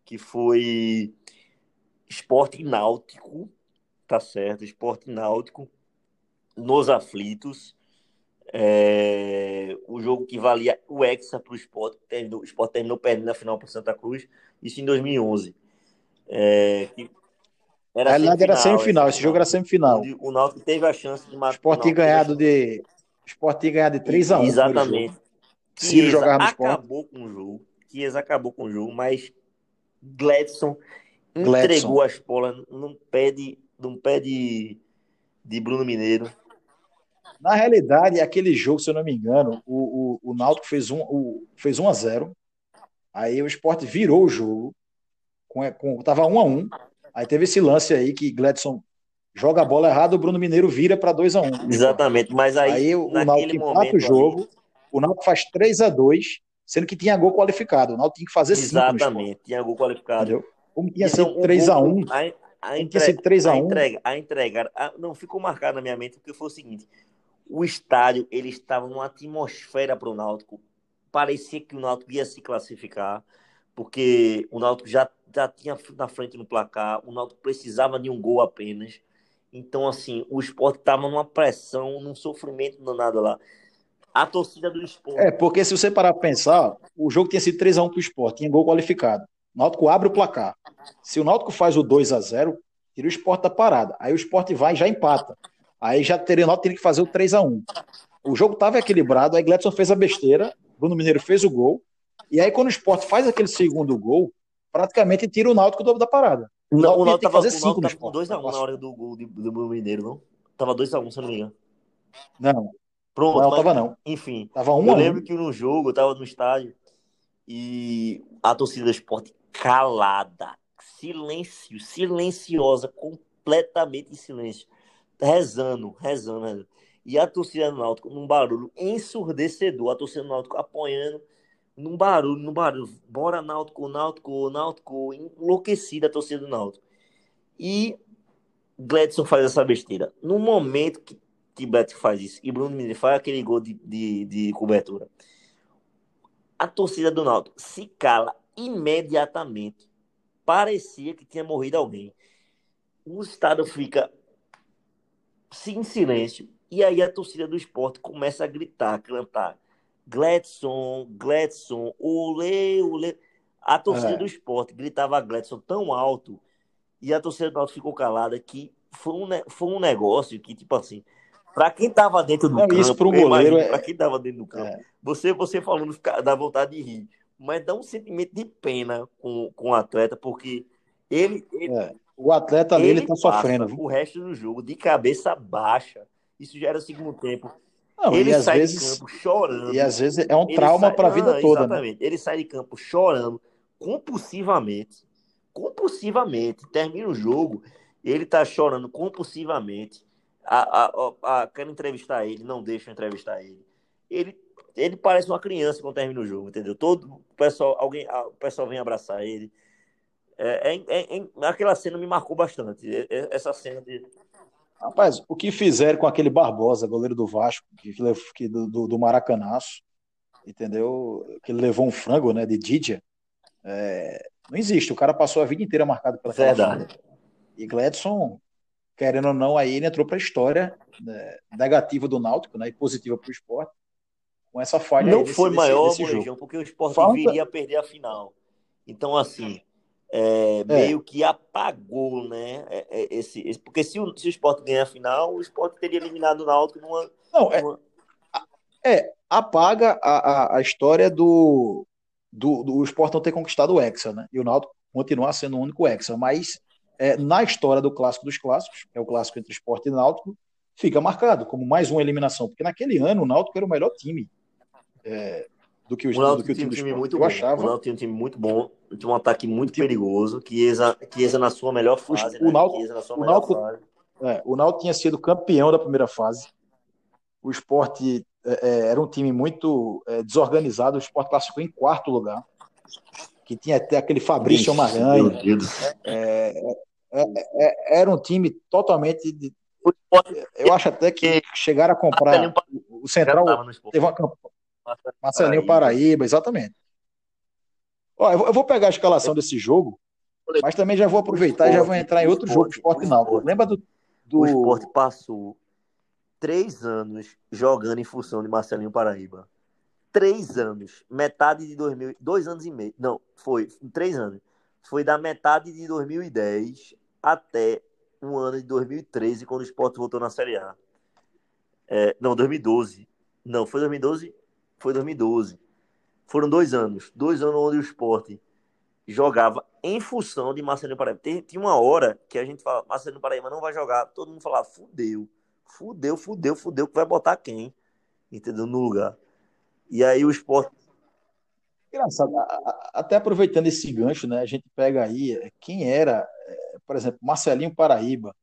A: que foi Esporte Náutico, tá certo? Esporte Náutico, nos aflitos. É, o jogo que valia o Hexa para o Sport, terminou, o Sport terminou perdendo na final para Santa Cruz, isso em 2011. É, que
B: Na realidade era semifinal, esse jogo era semifinal.
A: o Náutico teve a chance de
B: O
A: matar.
B: Sport tinha ganhado de. O Sport tinha ganhado de 3x1. no primeiro
A: Exatamente.
B: Ciro jogava no Sport.
A: acabou com o jogo. Chiesa acabou com o jogo, mas Gladson
B: Gladson.
A: entregou as bolas num pé de, num pé de, de Bruno Mineiro.
B: Na realidade, aquele jogo, se eu não me engano, o, o, o Náutico fez 1 um, fez um a 0 Aí o Sport virou o jogo. Com, com, tava 1 a 1 Aí teve esse lance aí que Gladson joga a bola errada, o Bruno Mineiro vira para 2 a 1
A: Exatamente, mas aí,
B: Aí o Náutico empata o jogo, o Náutico faz 3 a 2 sendo que tinha gol qualificado. O Náutico tinha que fazer
A: ali,
B: 5 no Sport,
A: exatamente, tinha gol qualificado.
B: entendeu? Como tinha
A: Então,
B: sido
A: o
B: 3 a 1
A: a, a,
B: Como
A: entre-
B: tinha sido 3 a
A: a
B: 1
A: entrega, a entrega, a- não ficou marcado na minha mente porque foi o seguinte: o estádio ele estava numa atmosfera para o Náutico, parecia que o Náutico ia se classificar, porque o Náutico já, já tinha na frente no placar, o Náutico precisava de um gol apenas. Então, assim, o esporte estava numa pressão, num sofrimento danado lá. A torcida do esporte.
B: É, porque se você parar para pensar, o jogo tinha sido 3x1 pro Sport, tinha gol qualificado. O Náutico abre o placar. Se o Náutico faz o 2 a 0 tira o Sport da parada. Aí o Sport vai e já empata. Aí já teria, o Náutico teria que fazer o 3 a 1 O jogo estava equilibrado, aí Gladson fez a besteira, Bruno Mineiro fez o gol, e aí quando o Sport faz aquele segundo gol, praticamente tira o Náutico do- da parada.
A: Não, o
B: Náutico
A: Náutico
B: tem que
A: tava,
B: fazer
A: o
B: cinco
A: Náutico tava com
B: Sport.
A: 2x1 na hora do gol do Bruno Mineiro, não? Tava 2x1, se eu não me engano.
B: Não,
A: Pronto,
B: não
A: mas,
B: tava não.
A: enfim.
B: Tava 1
A: Eu
B: a 1
A: lembro que no jogo, eu tava no estádio e a torcida do esporte calada, silêncio, silenciosa, completamente em silêncio. rezando, rezando, rezando. E a torcida do Náutico num barulho ensurdecedor, a torcida do Náutico apoiando num barulho, num barulho. Bora Náutico, Náutico, Náutico, enlouquecida a torcida do Náutico. E Gladson faz essa besteira. No momento que, Gladson faz isso e Bruno Mendes faz aquele gol de, de, de cobertura, a torcida do Náutico se cala imediatamente. Parecia que tinha morrido alguém. O estado fica em silêncio. E aí a torcida do esporte começa a gritar, cantar. Gladson, Gladson, olê, olê. A torcida é. do esporte gritava Gladson tão alto e a torcida do Náutico ficou calada que foi um, foi um negócio que, tipo assim, para quem tava dentro do Não, campo,
B: isso pro goleiro é...
A: para quem tava dentro do campo, é. você, você falando dá vontade de rir, mas dá um sentimento de pena com, com o atleta, porque ele, ele
B: é. o atleta ali ele, ele tá sofrendo.
A: O resto do jogo de cabeça baixa. Isso já era o segundo tempo.
B: Não, ele sai vezes, de campo chorando. E às vezes é um trauma para a vida toda. Né? Exatamente.
A: Né? Ele sai de campo chorando compulsivamente. Compulsivamente. Termina o jogo, ele tá chorando compulsivamente. A, a, a, a, quero entrevistar ele, não deixa entrevistar ele. Ele ele parece uma criança quando termina o jogo, entendeu? Todo o pessoal, alguém, o pessoal vem abraçar ele. É, é, é, é aquela cena me marcou bastante. É, é, essa cena de
B: Rapaz, o que fizeram com aquele Barbosa, goleiro do Vasco, que, que do, do, Maracanaço, entendeu? Que ele levou um frango, né, de Didia. É, não existe. O cara passou a vida inteira marcado pela
A: Verdade.
B: E Gladson, querendo ou não, aí ele entrou para a história né, negativa do Náutico, né, e positiva para o esporte, com essa falha.
A: Não foi desse, maior, desse, desse jogo. porque o esporte Falta... viria a perder a final. Então, assim, é, é. meio que apagou, né? É, é, esse, esse, porque se o, se o Sport ganhar a final, o Sport teria eliminado o Náutico numa.
B: Não, é, numa... é apaga a, a, a história do, do, do Sport não ter conquistado o Hexa, né? E o Náutico continuar sendo o único Hexa, mas é, na história do clássico dos clássicos, é o clássico entre Sport e Náutico, fica marcado como mais uma eliminação, porque naquele ano o Náutico era o melhor time. É, do que o,
A: o do que o time, time muito eu bom. achava. O Náutico tinha um time muito bom, tinha um ataque muito time... perigoso, que Chiesa, Chiesa na sua melhor fase, o,
B: né? Náutico, o, Náutico, é, o Náutico tinha sido campeão da primeira fase. O esporte é, é, era um time muito é, desorganizado, o esporte classificou em quarto lugar, que tinha até aquele Fabrício Maranhão. É, é, era um time totalmente de, eu acho até que chegaram a comprar o Central teve uma campanha Marcelinho Paraíba, Paraíba exatamente. Ó, eu vou pegar a escalação desse jogo, mas também já vou aproveitar e já vou entrar em outro jogo, Esporte Náutico. Lembra do, do...
A: O Esporte passou três anos jogando em função de Marcelinho Paraíba. Três anos. Metade de 2000... Dois anos e meio. Não, foi. Três anos. Foi da metade de 2010 até o ano de 2013, quando o Esporte voltou na Série A. É, não, 2012. Não, foi 2012? Foi 2012. Foram dois anos. Dois anos onde o esporte jogava em função de Marcelinho Paraíba. Tinha uma hora que a gente fala, Marcelinho Paraíba não vai jogar. Todo mundo falava, fudeu. Fudeu, fudeu, fudeu, que vai botar quem? Entendeu? No lugar. E aí o esporte.
B: Engraçado. Até aproveitando esse gancho, né? A gente pega aí é, quem era, é, por exemplo, Marcelinho Paraíba,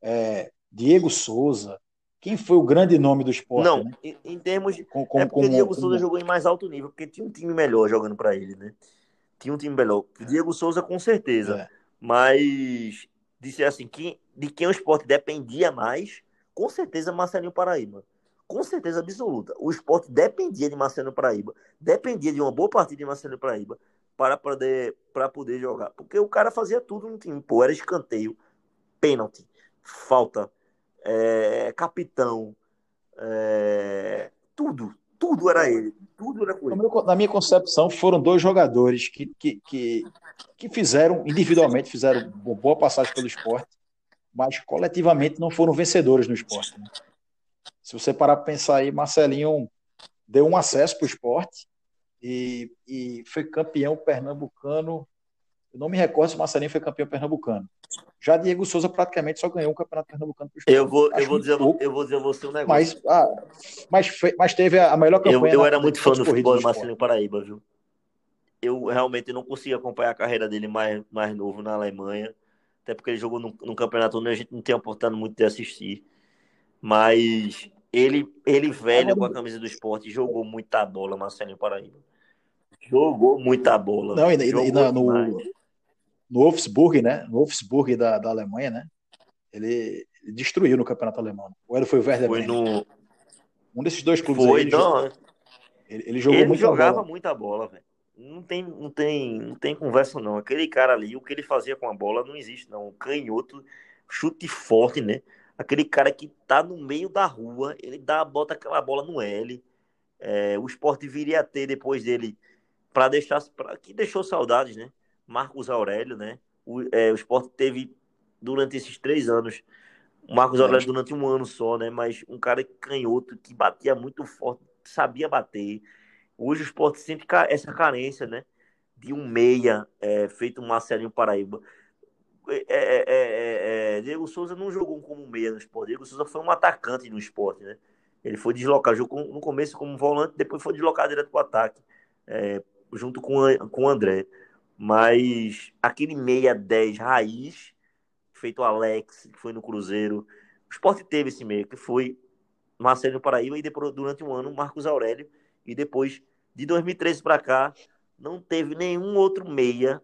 B: é, Diego Souza, quem foi o grande nome do esporte?
A: Não,
B: né?
A: em, em, termos de. Com, com, é porque o Diego Souza jogou em mais alto nível, porque tinha um time melhor jogando para ele, né? Tinha um time melhor. Diego Souza, com certeza. É. Mas, disse assim, que, de quem o esporte dependia mais, com certeza Marcelinho Paraíba. Com certeza absoluta. O esporte dependia de Marcelinho Paraíba. Dependia de uma boa partida de Marcelinho Paraíba para poder, para poder jogar. Porque o cara fazia tudo no time. Pô, era escanteio, pênalti, falta é, capitão, é, tudo, tudo era ele, tudo era com ele.
B: Na minha concepção, foram dois jogadores que, que, que, que fizeram, individualmente, fizeram boa passagem pelo esporte, mas coletivamente não foram vencedores no esporte. Né? Se você parar para pensar aí, Marcelinho deu um acesso para o esporte e, e foi campeão pernambucano eu não me recordo se o Marcelinho foi campeão pernambucano. Já Diego Souza praticamente só ganhou um campeonato pernambucano.
A: Eu vou, eu vou dizer, pouco, eu vou dizer a você um negócio.
B: Mas, ah, mas, mas teve a melhor campanha.
A: Eu, eu era muito fã do futebol do Marcelinho Paraíba, viu? Eu realmente não consegui acompanhar a carreira dele mais, mais novo na Alemanha, até porque ele jogou num, num campeonato onde a gente não tem oportunidade muito de assistir. Mas ele, ele velho com a camisa do esporte, jogou muita bola, Marcelinho Paraíba. Jogou muita bola.
B: Não, e, e, e no, no Wolfsburg, né? No Wolfsburg da, da Alemanha, né? Ele, ele destruiu no campeonato alemão. Ou ele foi o Werder
A: Foi no...
B: Um desses dois clubes
A: foi,
B: aí. Ele,
A: não,
B: jogou, ele, ele jogou
A: ele
B: muita
A: jogava
B: bola.
A: muita bola, velho. Não tem, não, tem, não tem conversa, não. Aquele cara ali, o que ele fazia com a bola não existe, não. Canhoto, chute forte, né? Aquele cara que tá no meio da rua, ele dá, bota aquela bola no L. É, o esporte viria a ter depois dele, para deixar, pra, que deixou saudades, né? Marcos Aurélio, né? O, é, o esporte teve, durante esses três anos, Marcos Aurélio durante um ano só, né? Mas um cara canhoto que batia muito forte, sabia bater. Hoje o esporte sente essa carência, né? De um meia é, feito um Marcelinho Paraíba. É, é, é, é, Diego Souza não jogou como meia no esporte. Diego Souza foi um atacante no esporte, né? Ele foi deslocado, jogou no começo como volante, depois foi deslocado direto para o ataque, é, junto com, com o André. Mas aquele meia 10 raiz, feito Alex, que foi no Cruzeiro. O esporte teve esse meia, que foi Marcelo Paraíba e depois, durante um ano, Marcos Aurélio. E depois, de 2013 para cá, não teve nenhum outro meia,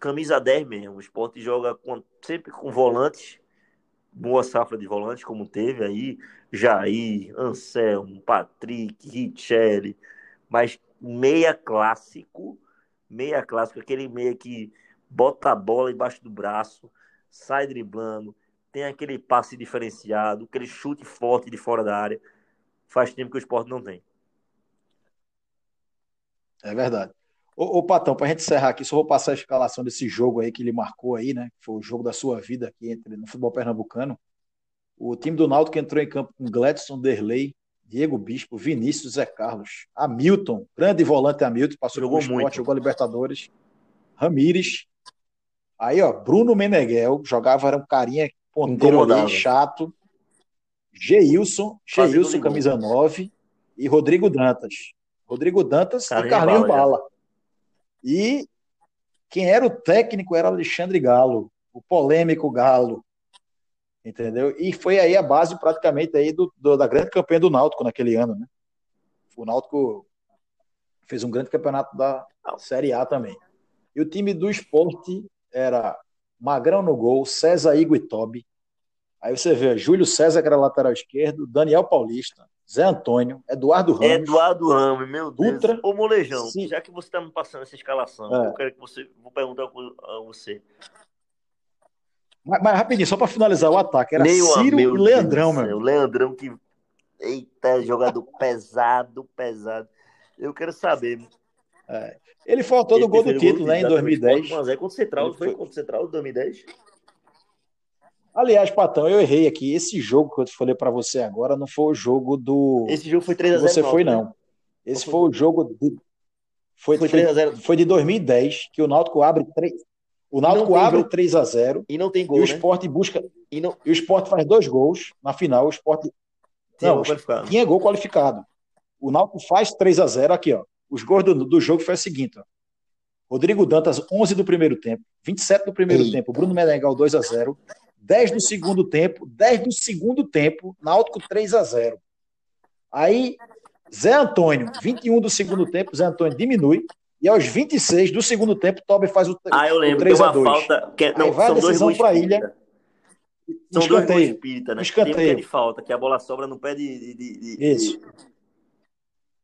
A: camisa 10 mesmo. O esporte joga com, sempre com volantes, boa safra de volantes, como teve aí, Jair, Anselmo, Patrick, Richelli, mas meia clássico meia clássico, aquele meia que bota a bola embaixo do braço, sai driblando, tem aquele passe diferenciado, aquele chute forte de fora da área. Faz tempo que o esporte não tem.
B: É verdade. Ô, ô Patão, para a gente encerrar aqui, só vou passar a escalação desse jogo aí que ele marcou aí, né? Foi o jogo da sua vida aqui entre, no futebol pernambucano. O time do Náutico entrou em campo com Gladson Derlei, Diego Bispo, Vinícius, Zé Carlos, Hamilton, grande volante Hamilton, passou jogou esporte, muito. jogou Libertadores, Ramires. Aí, ó, Bruno Meneghel, jogava, era um carinha ponteiro ali, chato. Geilson, Geilson, camisa 9, e Rodrigo Dantas. Rodrigo Dantas Carlinho e Carlinhos Bala. Bala. E quem era o técnico era Alexandre Galo, o polêmico Galo entendeu? E foi aí a base praticamente aí do, do, da grande campanha do Náutico naquele ano, né? O Náutico fez um grande campeonato da Série A também. E o time do esporte era Magrão no gol, César Igor e Tobi. Aí você vê Júlio César, que era lateral esquerdo, Daniel Paulista, Zé Antônio, Eduardo Ramos.
A: Eduardo Ramos, meu Deus.
B: Dutra,
A: Ô, Molejão, sim. já que você está me passando essa escalação, é. eu quero que você. Vou perguntar a você.
B: Mas, mas rapidinho, só para finalizar o ataque, era Meu, Ciro e Leandrão, meu.
A: O Leandrão que. Eita, jogador *laughs* pesado, pesado. Eu quero saber.
B: É. Ele foi autor do gol do título, né, em 2010.
A: Mas é contra o Central, foi, foi contra o Central em 2010?
B: Aliás, Patão, eu errei aqui. Esse jogo que eu falei para você agora não foi o jogo do.
A: Esse jogo foi 3x0.
B: Você foi, né? não. Esse foi, foi o jogo. De... Foi, foi, 3 foi de 2010, que o Náutico abre 3, o Náutico abre 3 a 0
A: e não tem gol.
B: E o
A: né?
B: Sport busca. E, não... e o Sport faz dois gols na final. O Sport.
A: Tinha não, gol
B: tinha gol qualificado. O Náutico faz 3 a 0 aqui, ó. Os gols do, do jogo foi o seguinte, ó. Rodrigo Dantas, 11 do primeiro tempo, 27 do primeiro Ei. tempo, Bruno Menegal, 2 a 0 10 do segundo tempo, 10 do segundo tempo, Náutico 3 a 0 Aí, Zé Antônio, 21 do segundo tempo, Zé Antônio diminui, e aos 26 do segundo tempo, Toby faz o,
A: ah, eu lembro,
B: o 3
A: a 2 falta, que, é- não,
B: Aí vai a decisão para a ilha.
A: São escanteio. dois gols espírita, né? Escanteio. Tem de falta, que a bola sobra no pé de. de, de
B: Isso.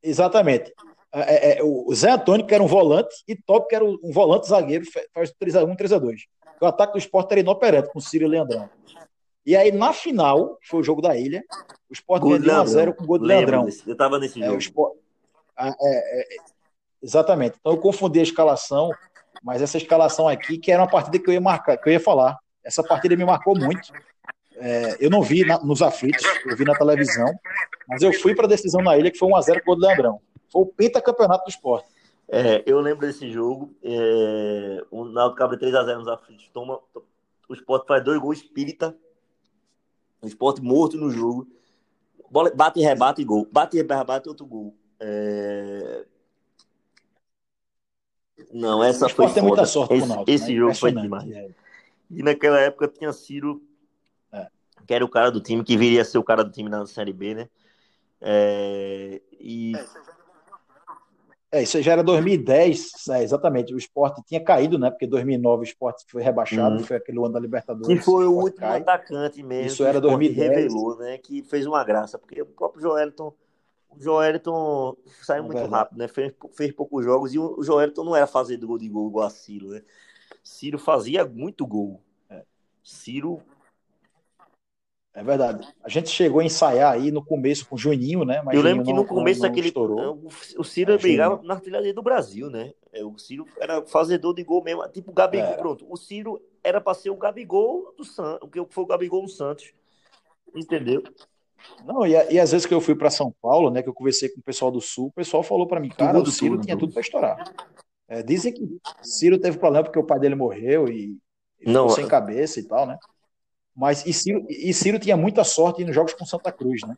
B: Exatamente. É, é, o Zé Antônio, que era um volante, e Top, que era um volante zagueiro, faz 3x1, 3x2. O ataque do esporte era inoperante com o Círio Leandrão. E aí, na final, foi o jogo da ilha, o esporte ganhou 1x0 com o gol do Leandrão.
A: Desse, eu tava nesse jogo.
B: É, esporte, é, é, Exatamente. Então eu confundi a escalação, mas essa escalação aqui, que era uma partida que eu ia marcar, que eu ia falar. Essa partida me marcou muito. É, eu não vi na, nos aflitos, eu vi na televisão, mas eu fui para a decisão na ilha, que foi 1x0 com o Leandrão. Foi o pentacampeonato do esporte.
A: É, eu lembro desse jogo. É, o Náutico abre 3x0 nos aflitos. Toma, o esporte faz dois gols espírita. O esporte morto no jogo. Bola, bate, rebate e gol. Bate, rebate outro gol. É, não, essa foi
B: tem muita sorte
A: esse, Náutico, esse né? jogo foi demais. É. E naquela época tinha sido é. que era o cara do time, que viria a ser o cara do time na Série B, né? É, e...
B: É, isso já era 2010, é, exatamente. O esporte tinha caído, né? Porque 2009 o esporte foi rebaixado, uhum. foi aquele ano da Libertadores.
A: Que foi o, o último cai. atacante mesmo.
B: Isso era 2010.
A: revelou, né? Que fez uma graça, porque o próprio Joelton, o Joelton saiu é muito verdade. rápido, né? Fez, fez poucos jogos e o Joelton não era fazer gol de gol igual a Ciro, né? Ciro fazia muito gol. É. Ciro
B: é verdade. A gente chegou a ensaiar aí no começo com o Juninho, né?
A: Mas eu lembro que no começo daquele. O Ciro é, brigava Juninho. na artilharia do Brasil, né? É, o Ciro era fazedor de gol mesmo, tipo o Gabigol. É. Pronto. O Ciro era para ser o Gabigol do Santos, o que foi o Gabigol no Santos. Entendeu?
B: Não, e, e às vezes que eu fui para São Paulo, né? Que eu conversei com o pessoal do Sul, o pessoal falou para mim, cara, tudo, o Ciro tudo, tinha tudo, para estourar. É, dizem que Ciro teve problema porque o pai dele morreu e, e não, ficou sem cabeça e tal, né? Mas e Ciro, e Ciro tinha muita sorte nos jogos com Santa Cruz, né?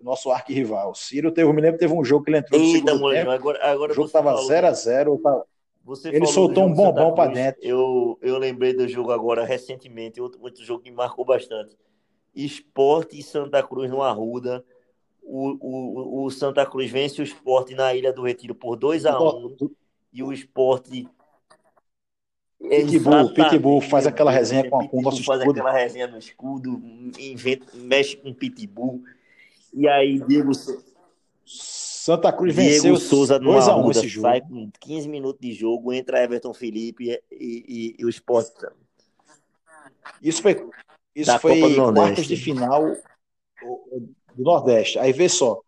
B: Nosso arquirrival. Ciro teve, eu me lembro teve um jogo que ele entrou no Eita, segundo tempo. Agora, agora o jogo estava 0 a 0 Ele soltou um bombom para dentro.
A: Eu, eu lembrei do jogo agora recentemente, outro, outro jogo que marcou bastante. Esporte e Santa Cruz no Arruda. O, o, o Santa Cruz vence o Esporte na Ilha do Retiro por 2 a 1 um, e o Esporte
B: Pitbull, Pitbull faz aquela resenha com, com o nosso
A: faz escudo. aquela resenha no escudo, inventa, mexe com Pitbull. E aí, Diego
B: Santa Cruz Diego venceu
A: Souza no um esse jogo. sai com 15 minutos de jogo, entra Everton Felipe e, e, e o Sport.
B: Isso foi, isso foi quartas de final do Nordeste. Aí vê só,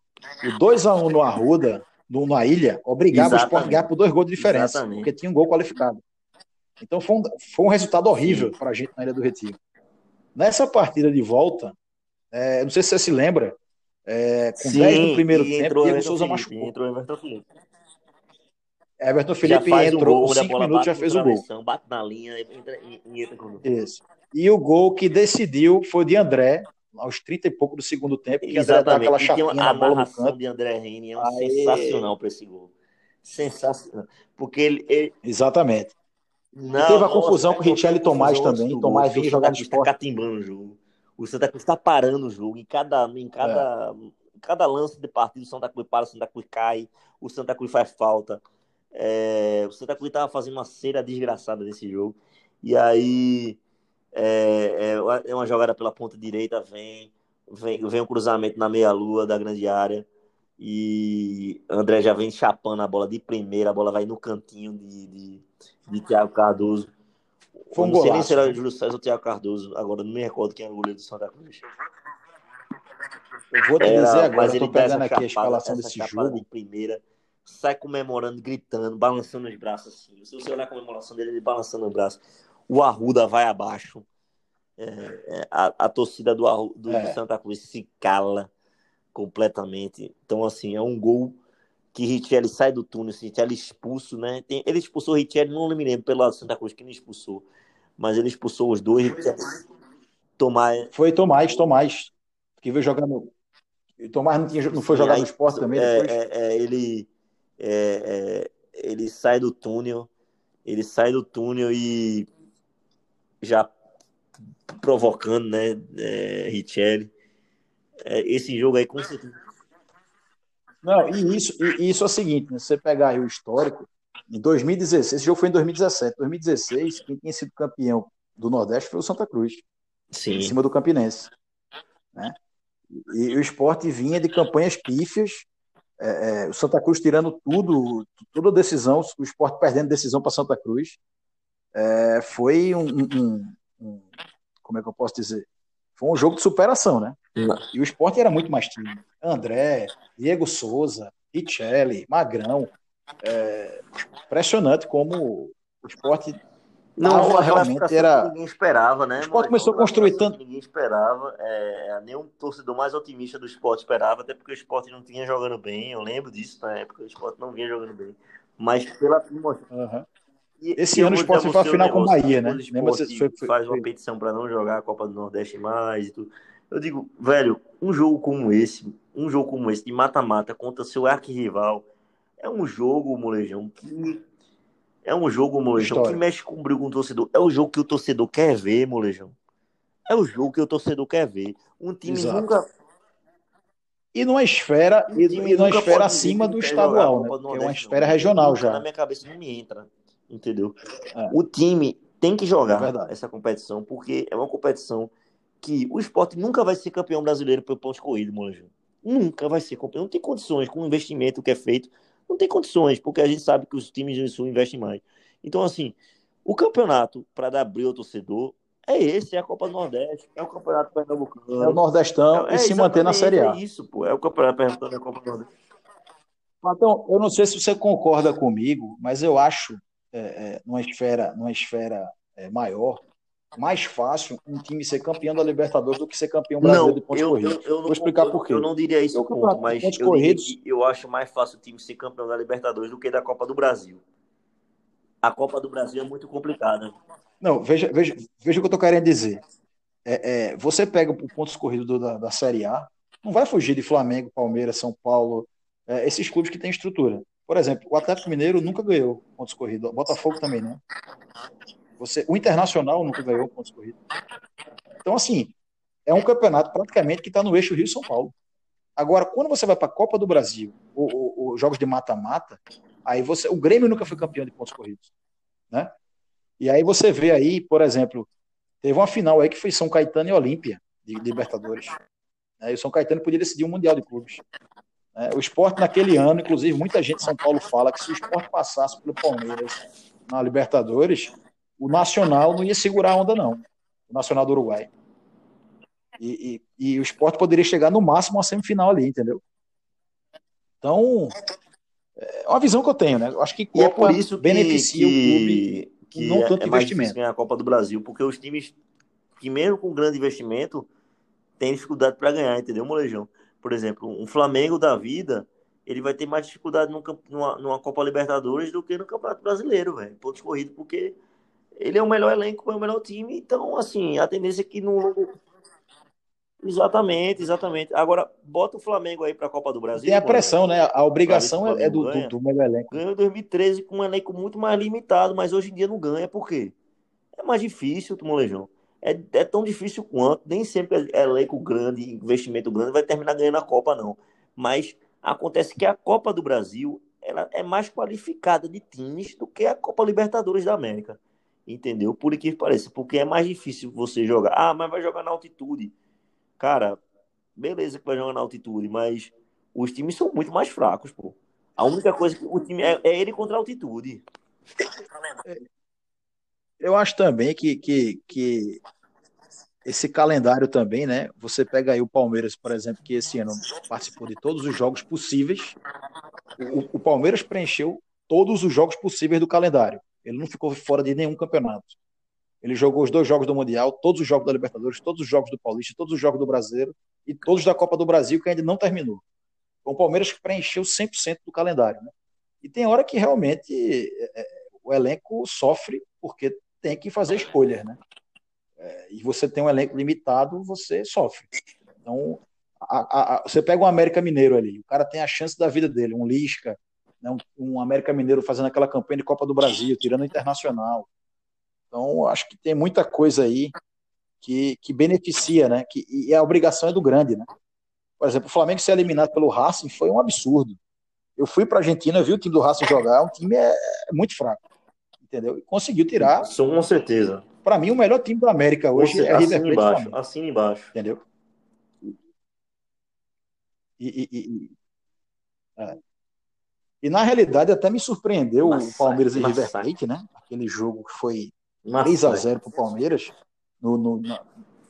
B: o 2x1 no Arruda, no, na ilha, obrigava Exatamente. o Sport a ganhar por dois gols de diferença, Exatamente. porque tinha um gol qualificado. Então foi um, foi um resultado horrível para a gente na Ilha do Retiro. Nessa partida de volta, é, não sei se você se lembra, é, com Sim, 10 do primeiro tempo, Diego Souza Felipe, machucou. Entrou Everton Felipe. Everton Felipe entrou com 5 minutos já fez o gol.
A: Bate na linha entra, entra com
B: Isso. E o gol que decidiu foi de André, aos 30 e pouco do segundo tempo, que André dá aquela chapinha na bola no canto.
A: de André Reni é um Aí... sensacional para esse gol. Sensacional. Porque ele, ele...
B: Exatamente. Não, teve a confusão com o Richelli e Tomás também. Tomás vinha jogar no esporte.
A: Tá catimbando o jogo. O Santa Cruz está parando o jogo. Em cada, em cada, é. em cada lance de partida, o Santa Cruz para, o Santa Cruz cai, o Santa Cruz faz falta. É, o Santa Cruz estava fazendo uma cera desgraçada nesse jogo. E aí é, é, é, uma jogada pela ponta direita, vem, vem, vem um cruzamento na meia-lua da grande área. E André já vem chapando a bola de primeira, a bola vai no cantinho de, de de Thiago Cardoso. Foi um não sei nem se era o Júlio César ou Thiago Cardoso, agora não me recordo quem era o goleiro do Santa Cruz.
B: Eu vou te dizer agora, mas ele pegando aqui a escalação desse jogo.
A: De primeira, sai comemorando, gritando, balançando os braços assim. Se você olhar a comemoração dele, ele balançando os braços. O Arruda vai abaixo. É, é, a, a, torcida do, do, é. do Santa Cruz se cala completamente. Então, assim, é um gol que Richelli sai do túnel, Richelli expulso, né? Tem, ele expulsou Richelli, não me lembro pelo lado Santa Cruz que ele expulsou, mas ele expulsou os dois. Tomás.
B: Foi Tomás, Tomás, que veio jogando. Tomás não, tinha, não foi jogar no esporte também?
A: É, é, é, ele, é, é, ele sai do túnel, ele sai do túnel e já provocando, né? É, Richelli. esse jogo aí, com certeza
B: não, e isso, e isso é o seguinte, né? você pegar aí o histórico, em 2016, esse jogo foi em 2017, 2016, quem tinha sido campeão do Nordeste foi o Santa Cruz,
A: Sim.
B: em cima do Campinense, né? E, e o esporte vinha de campanhas pífias, é, é, o Santa Cruz tirando tudo, toda a decisão, o esporte perdendo decisão para Santa Cruz, é, foi um, um, um, como é que eu posso dizer? Foi um jogo de superação, né? Não. E o esporte era muito mais time. André, Diego Souza, Richelli, Magrão. É, impressionante como o esporte
A: não, realmente era. Ninguém esperava, né?
B: O esporte começou a construir tanto.
A: Ninguém esperava. É, é, nenhum torcedor mais otimista do esporte esperava, até porque o esporte não tinha jogando bem. Eu lembro disso na época, o esporte não vinha jogando bem. Mas pela.
B: Uhum. Esse ano o esporte foi a final com o Bahia, né?
A: Lembra foi, foi, faz uma petição para não jogar a Copa do Nordeste mais e tudo. Eu digo, velho, um jogo como esse, um jogo como esse, de mata-mata contra seu arquirrival, é um jogo, molejão, que. É um jogo, molejão, História. que mexe com o brilho com o torcedor. É o jogo que o torcedor quer ver, molejão. É o jogo que o torcedor quer ver. Um time Exato. nunca.
B: E numa esfera, um e, numa esfera acima do estadual, né? é uma esfera regional já.
A: Na minha cabeça não me entra, entendeu? É. O time tem que jogar é essa competição, porque é uma competição que o esporte nunca vai ser campeão brasileiro pelo pontos corridos, Molejo. Nunca vai ser campeão. Não tem condições com o investimento que é feito. Não tem condições, porque a gente sabe que os times do Sul investem mais. Então, assim, o campeonato, para dar brilho ao torcedor, é esse, é a Copa do Nordeste, é o Campeonato Pernambucano.
B: É o Nordestão é, e se manter na Série A.
A: É isso, pô, é o Campeonato Pernambucano, é a Copa do Nordeste.
B: Então, eu não sei se você concorda comigo, mas eu acho, é, é, numa esfera, numa esfera é, maior, mais fácil um time ser campeão da Libertadores do que ser campeão brasileiro
A: não,
B: de pontos eu, corridos. Eu, eu Vou explicar por quê.
A: Eu não diria isso, ponto, mas eu, corridos... eu acho mais fácil o time ser campeão da Libertadores do que da Copa do Brasil. A Copa do Brasil é muito complicada.
B: Não, veja, veja, veja o que eu estou querendo dizer. É, é, você pega o pontos corridos do, da, da Série A, não vai fugir de Flamengo, Palmeiras, São Paulo, é, esses clubes que têm estrutura. Por exemplo, o Atlético Mineiro nunca ganhou pontos corridos, o Botafogo também não. Você, o Internacional nunca ganhou pontos corridos. Então, assim, é um campeonato praticamente que está no eixo Rio-São Paulo. Agora, quando você vai para a Copa do Brasil, ou jogos de mata-mata, aí você, o Grêmio nunca foi campeão de pontos corridos, né? E aí você vê aí, por exemplo, teve uma final aí que foi São Caetano e Olímpia de Libertadores. Né? E o São Caetano podia decidir um mundial de clubes. Né? O esporte naquele ano, inclusive muita gente de São Paulo fala que se o esporte passasse pelo Palmeiras na Libertadores, o Nacional não ia segurar a onda não, o Nacional do Uruguai. E, e, e o esporte poderia chegar no máximo a semifinal ali, entendeu? Então, é uma visão que eu tenho, né? Eu acho que
A: Copa e é por isso que, beneficia que, o clube que não é, tanto é investimento. ganhar a Copa do Brasil, porque os times que mesmo com grande investimento têm dificuldade para ganhar, entendeu, Molejão? Por exemplo, um Flamengo da vida, ele vai ter mais dificuldade numa, numa Copa Libertadores do que no Campeonato Brasileiro, velho. Pontos corridos, porque ele é o melhor elenco, é o melhor time, então, assim, a tendência é que no Exatamente, exatamente. Agora, bota o Flamengo aí para a Copa do Brasil.
B: Tem a pressão, né? A obrigação é do, do, do melhor elenco.
A: Ganhou em 2013 com um elenco muito mais limitado, mas hoje em dia não ganha. Por quê? É mais difícil, Tumolejão. É, é tão difícil quanto. Nem sempre é elenco grande, investimento grande, vai terminar ganhando a Copa, não. Mas acontece que a Copa do Brasil ela é mais qualificada de times do que a Copa Libertadores da América. Entendeu? Por que pareça. Porque é mais difícil você jogar. Ah, mas vai jogar na altitude Cara, beleza que vai jogar na altitude, mas os times são muito mais fracos, pô. A única coisa que o time é, é ele contra a altitude.
B: Eu acho também que, que, que esse calendário também, né? Você pega aí o Palmeiras, por exemplo, que esse ano participou de todos os jogos possíveis. O, o, Palmeiras preencheu todos os jogos possíveis do calendário. Ele não ficou fora de nenhum campeonato. Ele jogou os dois jogos do Mundial, todos os jogos da Libertadores, todos os jogos do Paulista, todos os jogos do Brasileiro e todos da Copa do Brasil que ainda não terminou. Então, o Palmeiras preencheu 100% do calendário. Né? E tem hora que realmente é, é, o elenco sofre porque tem que fazer escolhas. Né? É, e você tem um elenco limitado, você sofre. Então, a, a, você pega um América Mineiro ali, o cara tem a chance da vida dele, um Lisca, né? um, um América Mineiro fazendo aquela campanha de Copa do Brasil, tirando o Internacional então, acho que tem muita coisa aí que, que beneficia, né? Que, e a obrigação é do grande, né? Por exemplo, o Flamengo ser eliminado pelo Racing foi um absurdo. Eu fui para a Argentina, vi o time do Racing jogar, um time é, é muito fraco, entendeu? E conseguiu tirar.
A: Com certeza.
B: Para mim, o melhor time da América hoje Você, é River
A: Plate. Embaixo, assim embaixo.
B: Entendeu? E, e, e, é. e, na realidade até me surpreendeu o Palmeiras e River Plate, né? Aquele jogo que foi 3 a 0 para o Palmeiras, no, no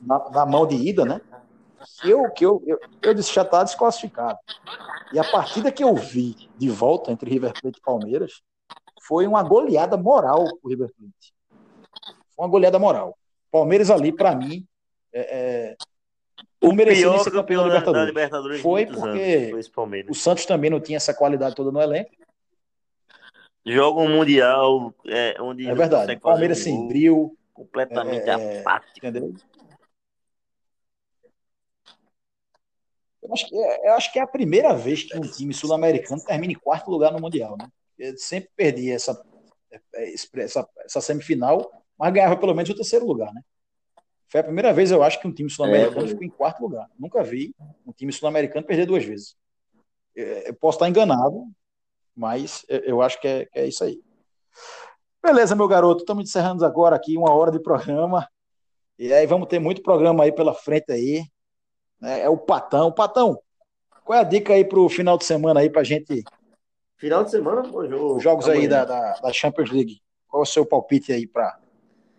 B: na, na, mão de ida, né? Eu, que eu, eu, eu disse, já está desclassificado. E a partida que eu vi de volta entre River Plate e Palmeiras foi uma goleada moral o River Plate. Foi uma goleada moral. Palmeiras ali, para mim, é, é,
A: o merecia ser campeão da Libertadores. Da Libertadores
B: foi porque foi o Santos também não tinha essa qualidade toda no elenco
A: joga um Mundial é, onde.
B: É verdade. Palmeiras um sem brilho.
A: Completamente é, é, apático. Entendeu?
B: Eu acho, que é, eu acho que é a primeira vez que um time sul-americano termina em quarto lugar no Mundial, né? Eu sempre perdi essa, essa, essa semifinal, mas ganhava pelo menos o terceiro lugar, né? Foi a primeira vez, eu acho, que um time sul-americano é, ficou em quarto lugar. Nunca vi um time sul-americano perder duas vezes. Eu posso estar enganado, mas eu acho que é, é isso aí. Beleza, meu garoto, estamos encerrando agora aqui uma hora de programa. E aí vamos ter muito programa aí pela frente aí. É, é o Patão. Patão, qual é a dica aí para o final de semana aí para gente?
A: Final de semana, jogo.
B: Os jogos aí da, da, da, Champions League. Qual é o seu palpite aí para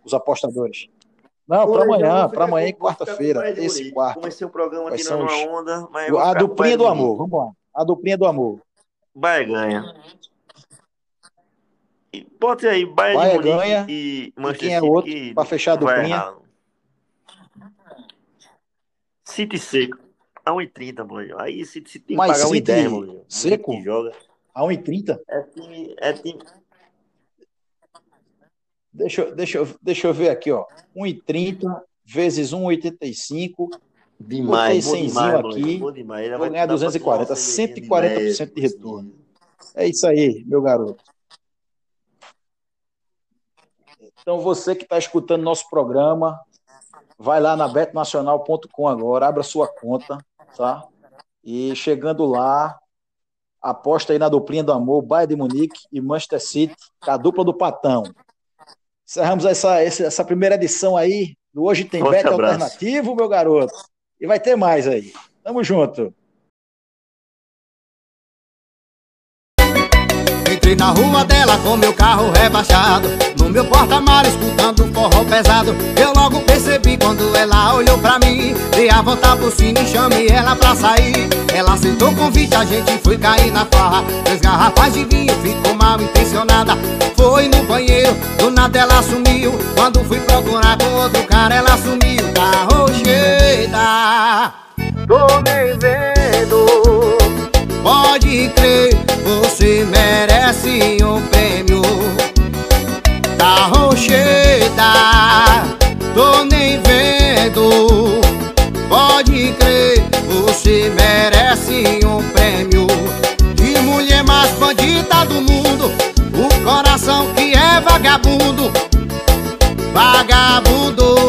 B: os apostadores? Não, para amanhã, para amanhã, quarta-feira, esse quarto.
A: Comecei o programa
B: Vai
A: tirando uma onda, mas
B: a duplinha do amor, vamos lá. A duplinha do amor.
A: Vai ganha. Bote aí, Bayern
B: Bahia
A: de
B: ganha,
A: e Manchester
B: quem é outro para fechar a duplinha?
A: City seco. A 1,30, mano. Aí City, City tem
B: que
A: pagar
B: City
A: 1,10, mano.
B: Seco?
A: Joga.
B: A 1,30?
A: É time, é time,
B: Deixa, eu, deixa, deixa eu ver aqui, ó. 1,30 vezes 1,85.
A: Demais,
B: Botei 100 aqui.
A: Bom demais. Ele
B: vou ganhar 240. 140% de retorno. É isso aí, meu garoto. Então, você que está escutando nosso programa, vai lá na betnacional.com agora, abra sua conta, tá? E chegando lá, aposta aí na duplinha do amor, Bayern de Munique e Manchester City, a dupla do Patão. Encerramos essa, essa primeira edição aí do Hoje Tem Bet Alternativo, meu garoto. E vai ter mais aí. Tamo junto.
C: Na rua dela com meu carro rebaixado. No meu porta-malas escutando um forró pesado. Eu logo percebi quando ela olhou pra mim. Dei a volta por cima e chamei ela pra sair. Ela aceitou o convite, a gente foi cair na farra. Três garrafas de vinho, ficou mal intencionada. Foi no banheiro, do nada ela sumiu. Quando fui procurar com outro cara ela sumiu. Da rocheira. Tô nem vendo Pode crer, você merece um prêmio Da Rocheda Tô nem vendo. Pode crer, você merece um prêmio De mulher mais bandida do mundo. O coração que é vagabundo Vagabundo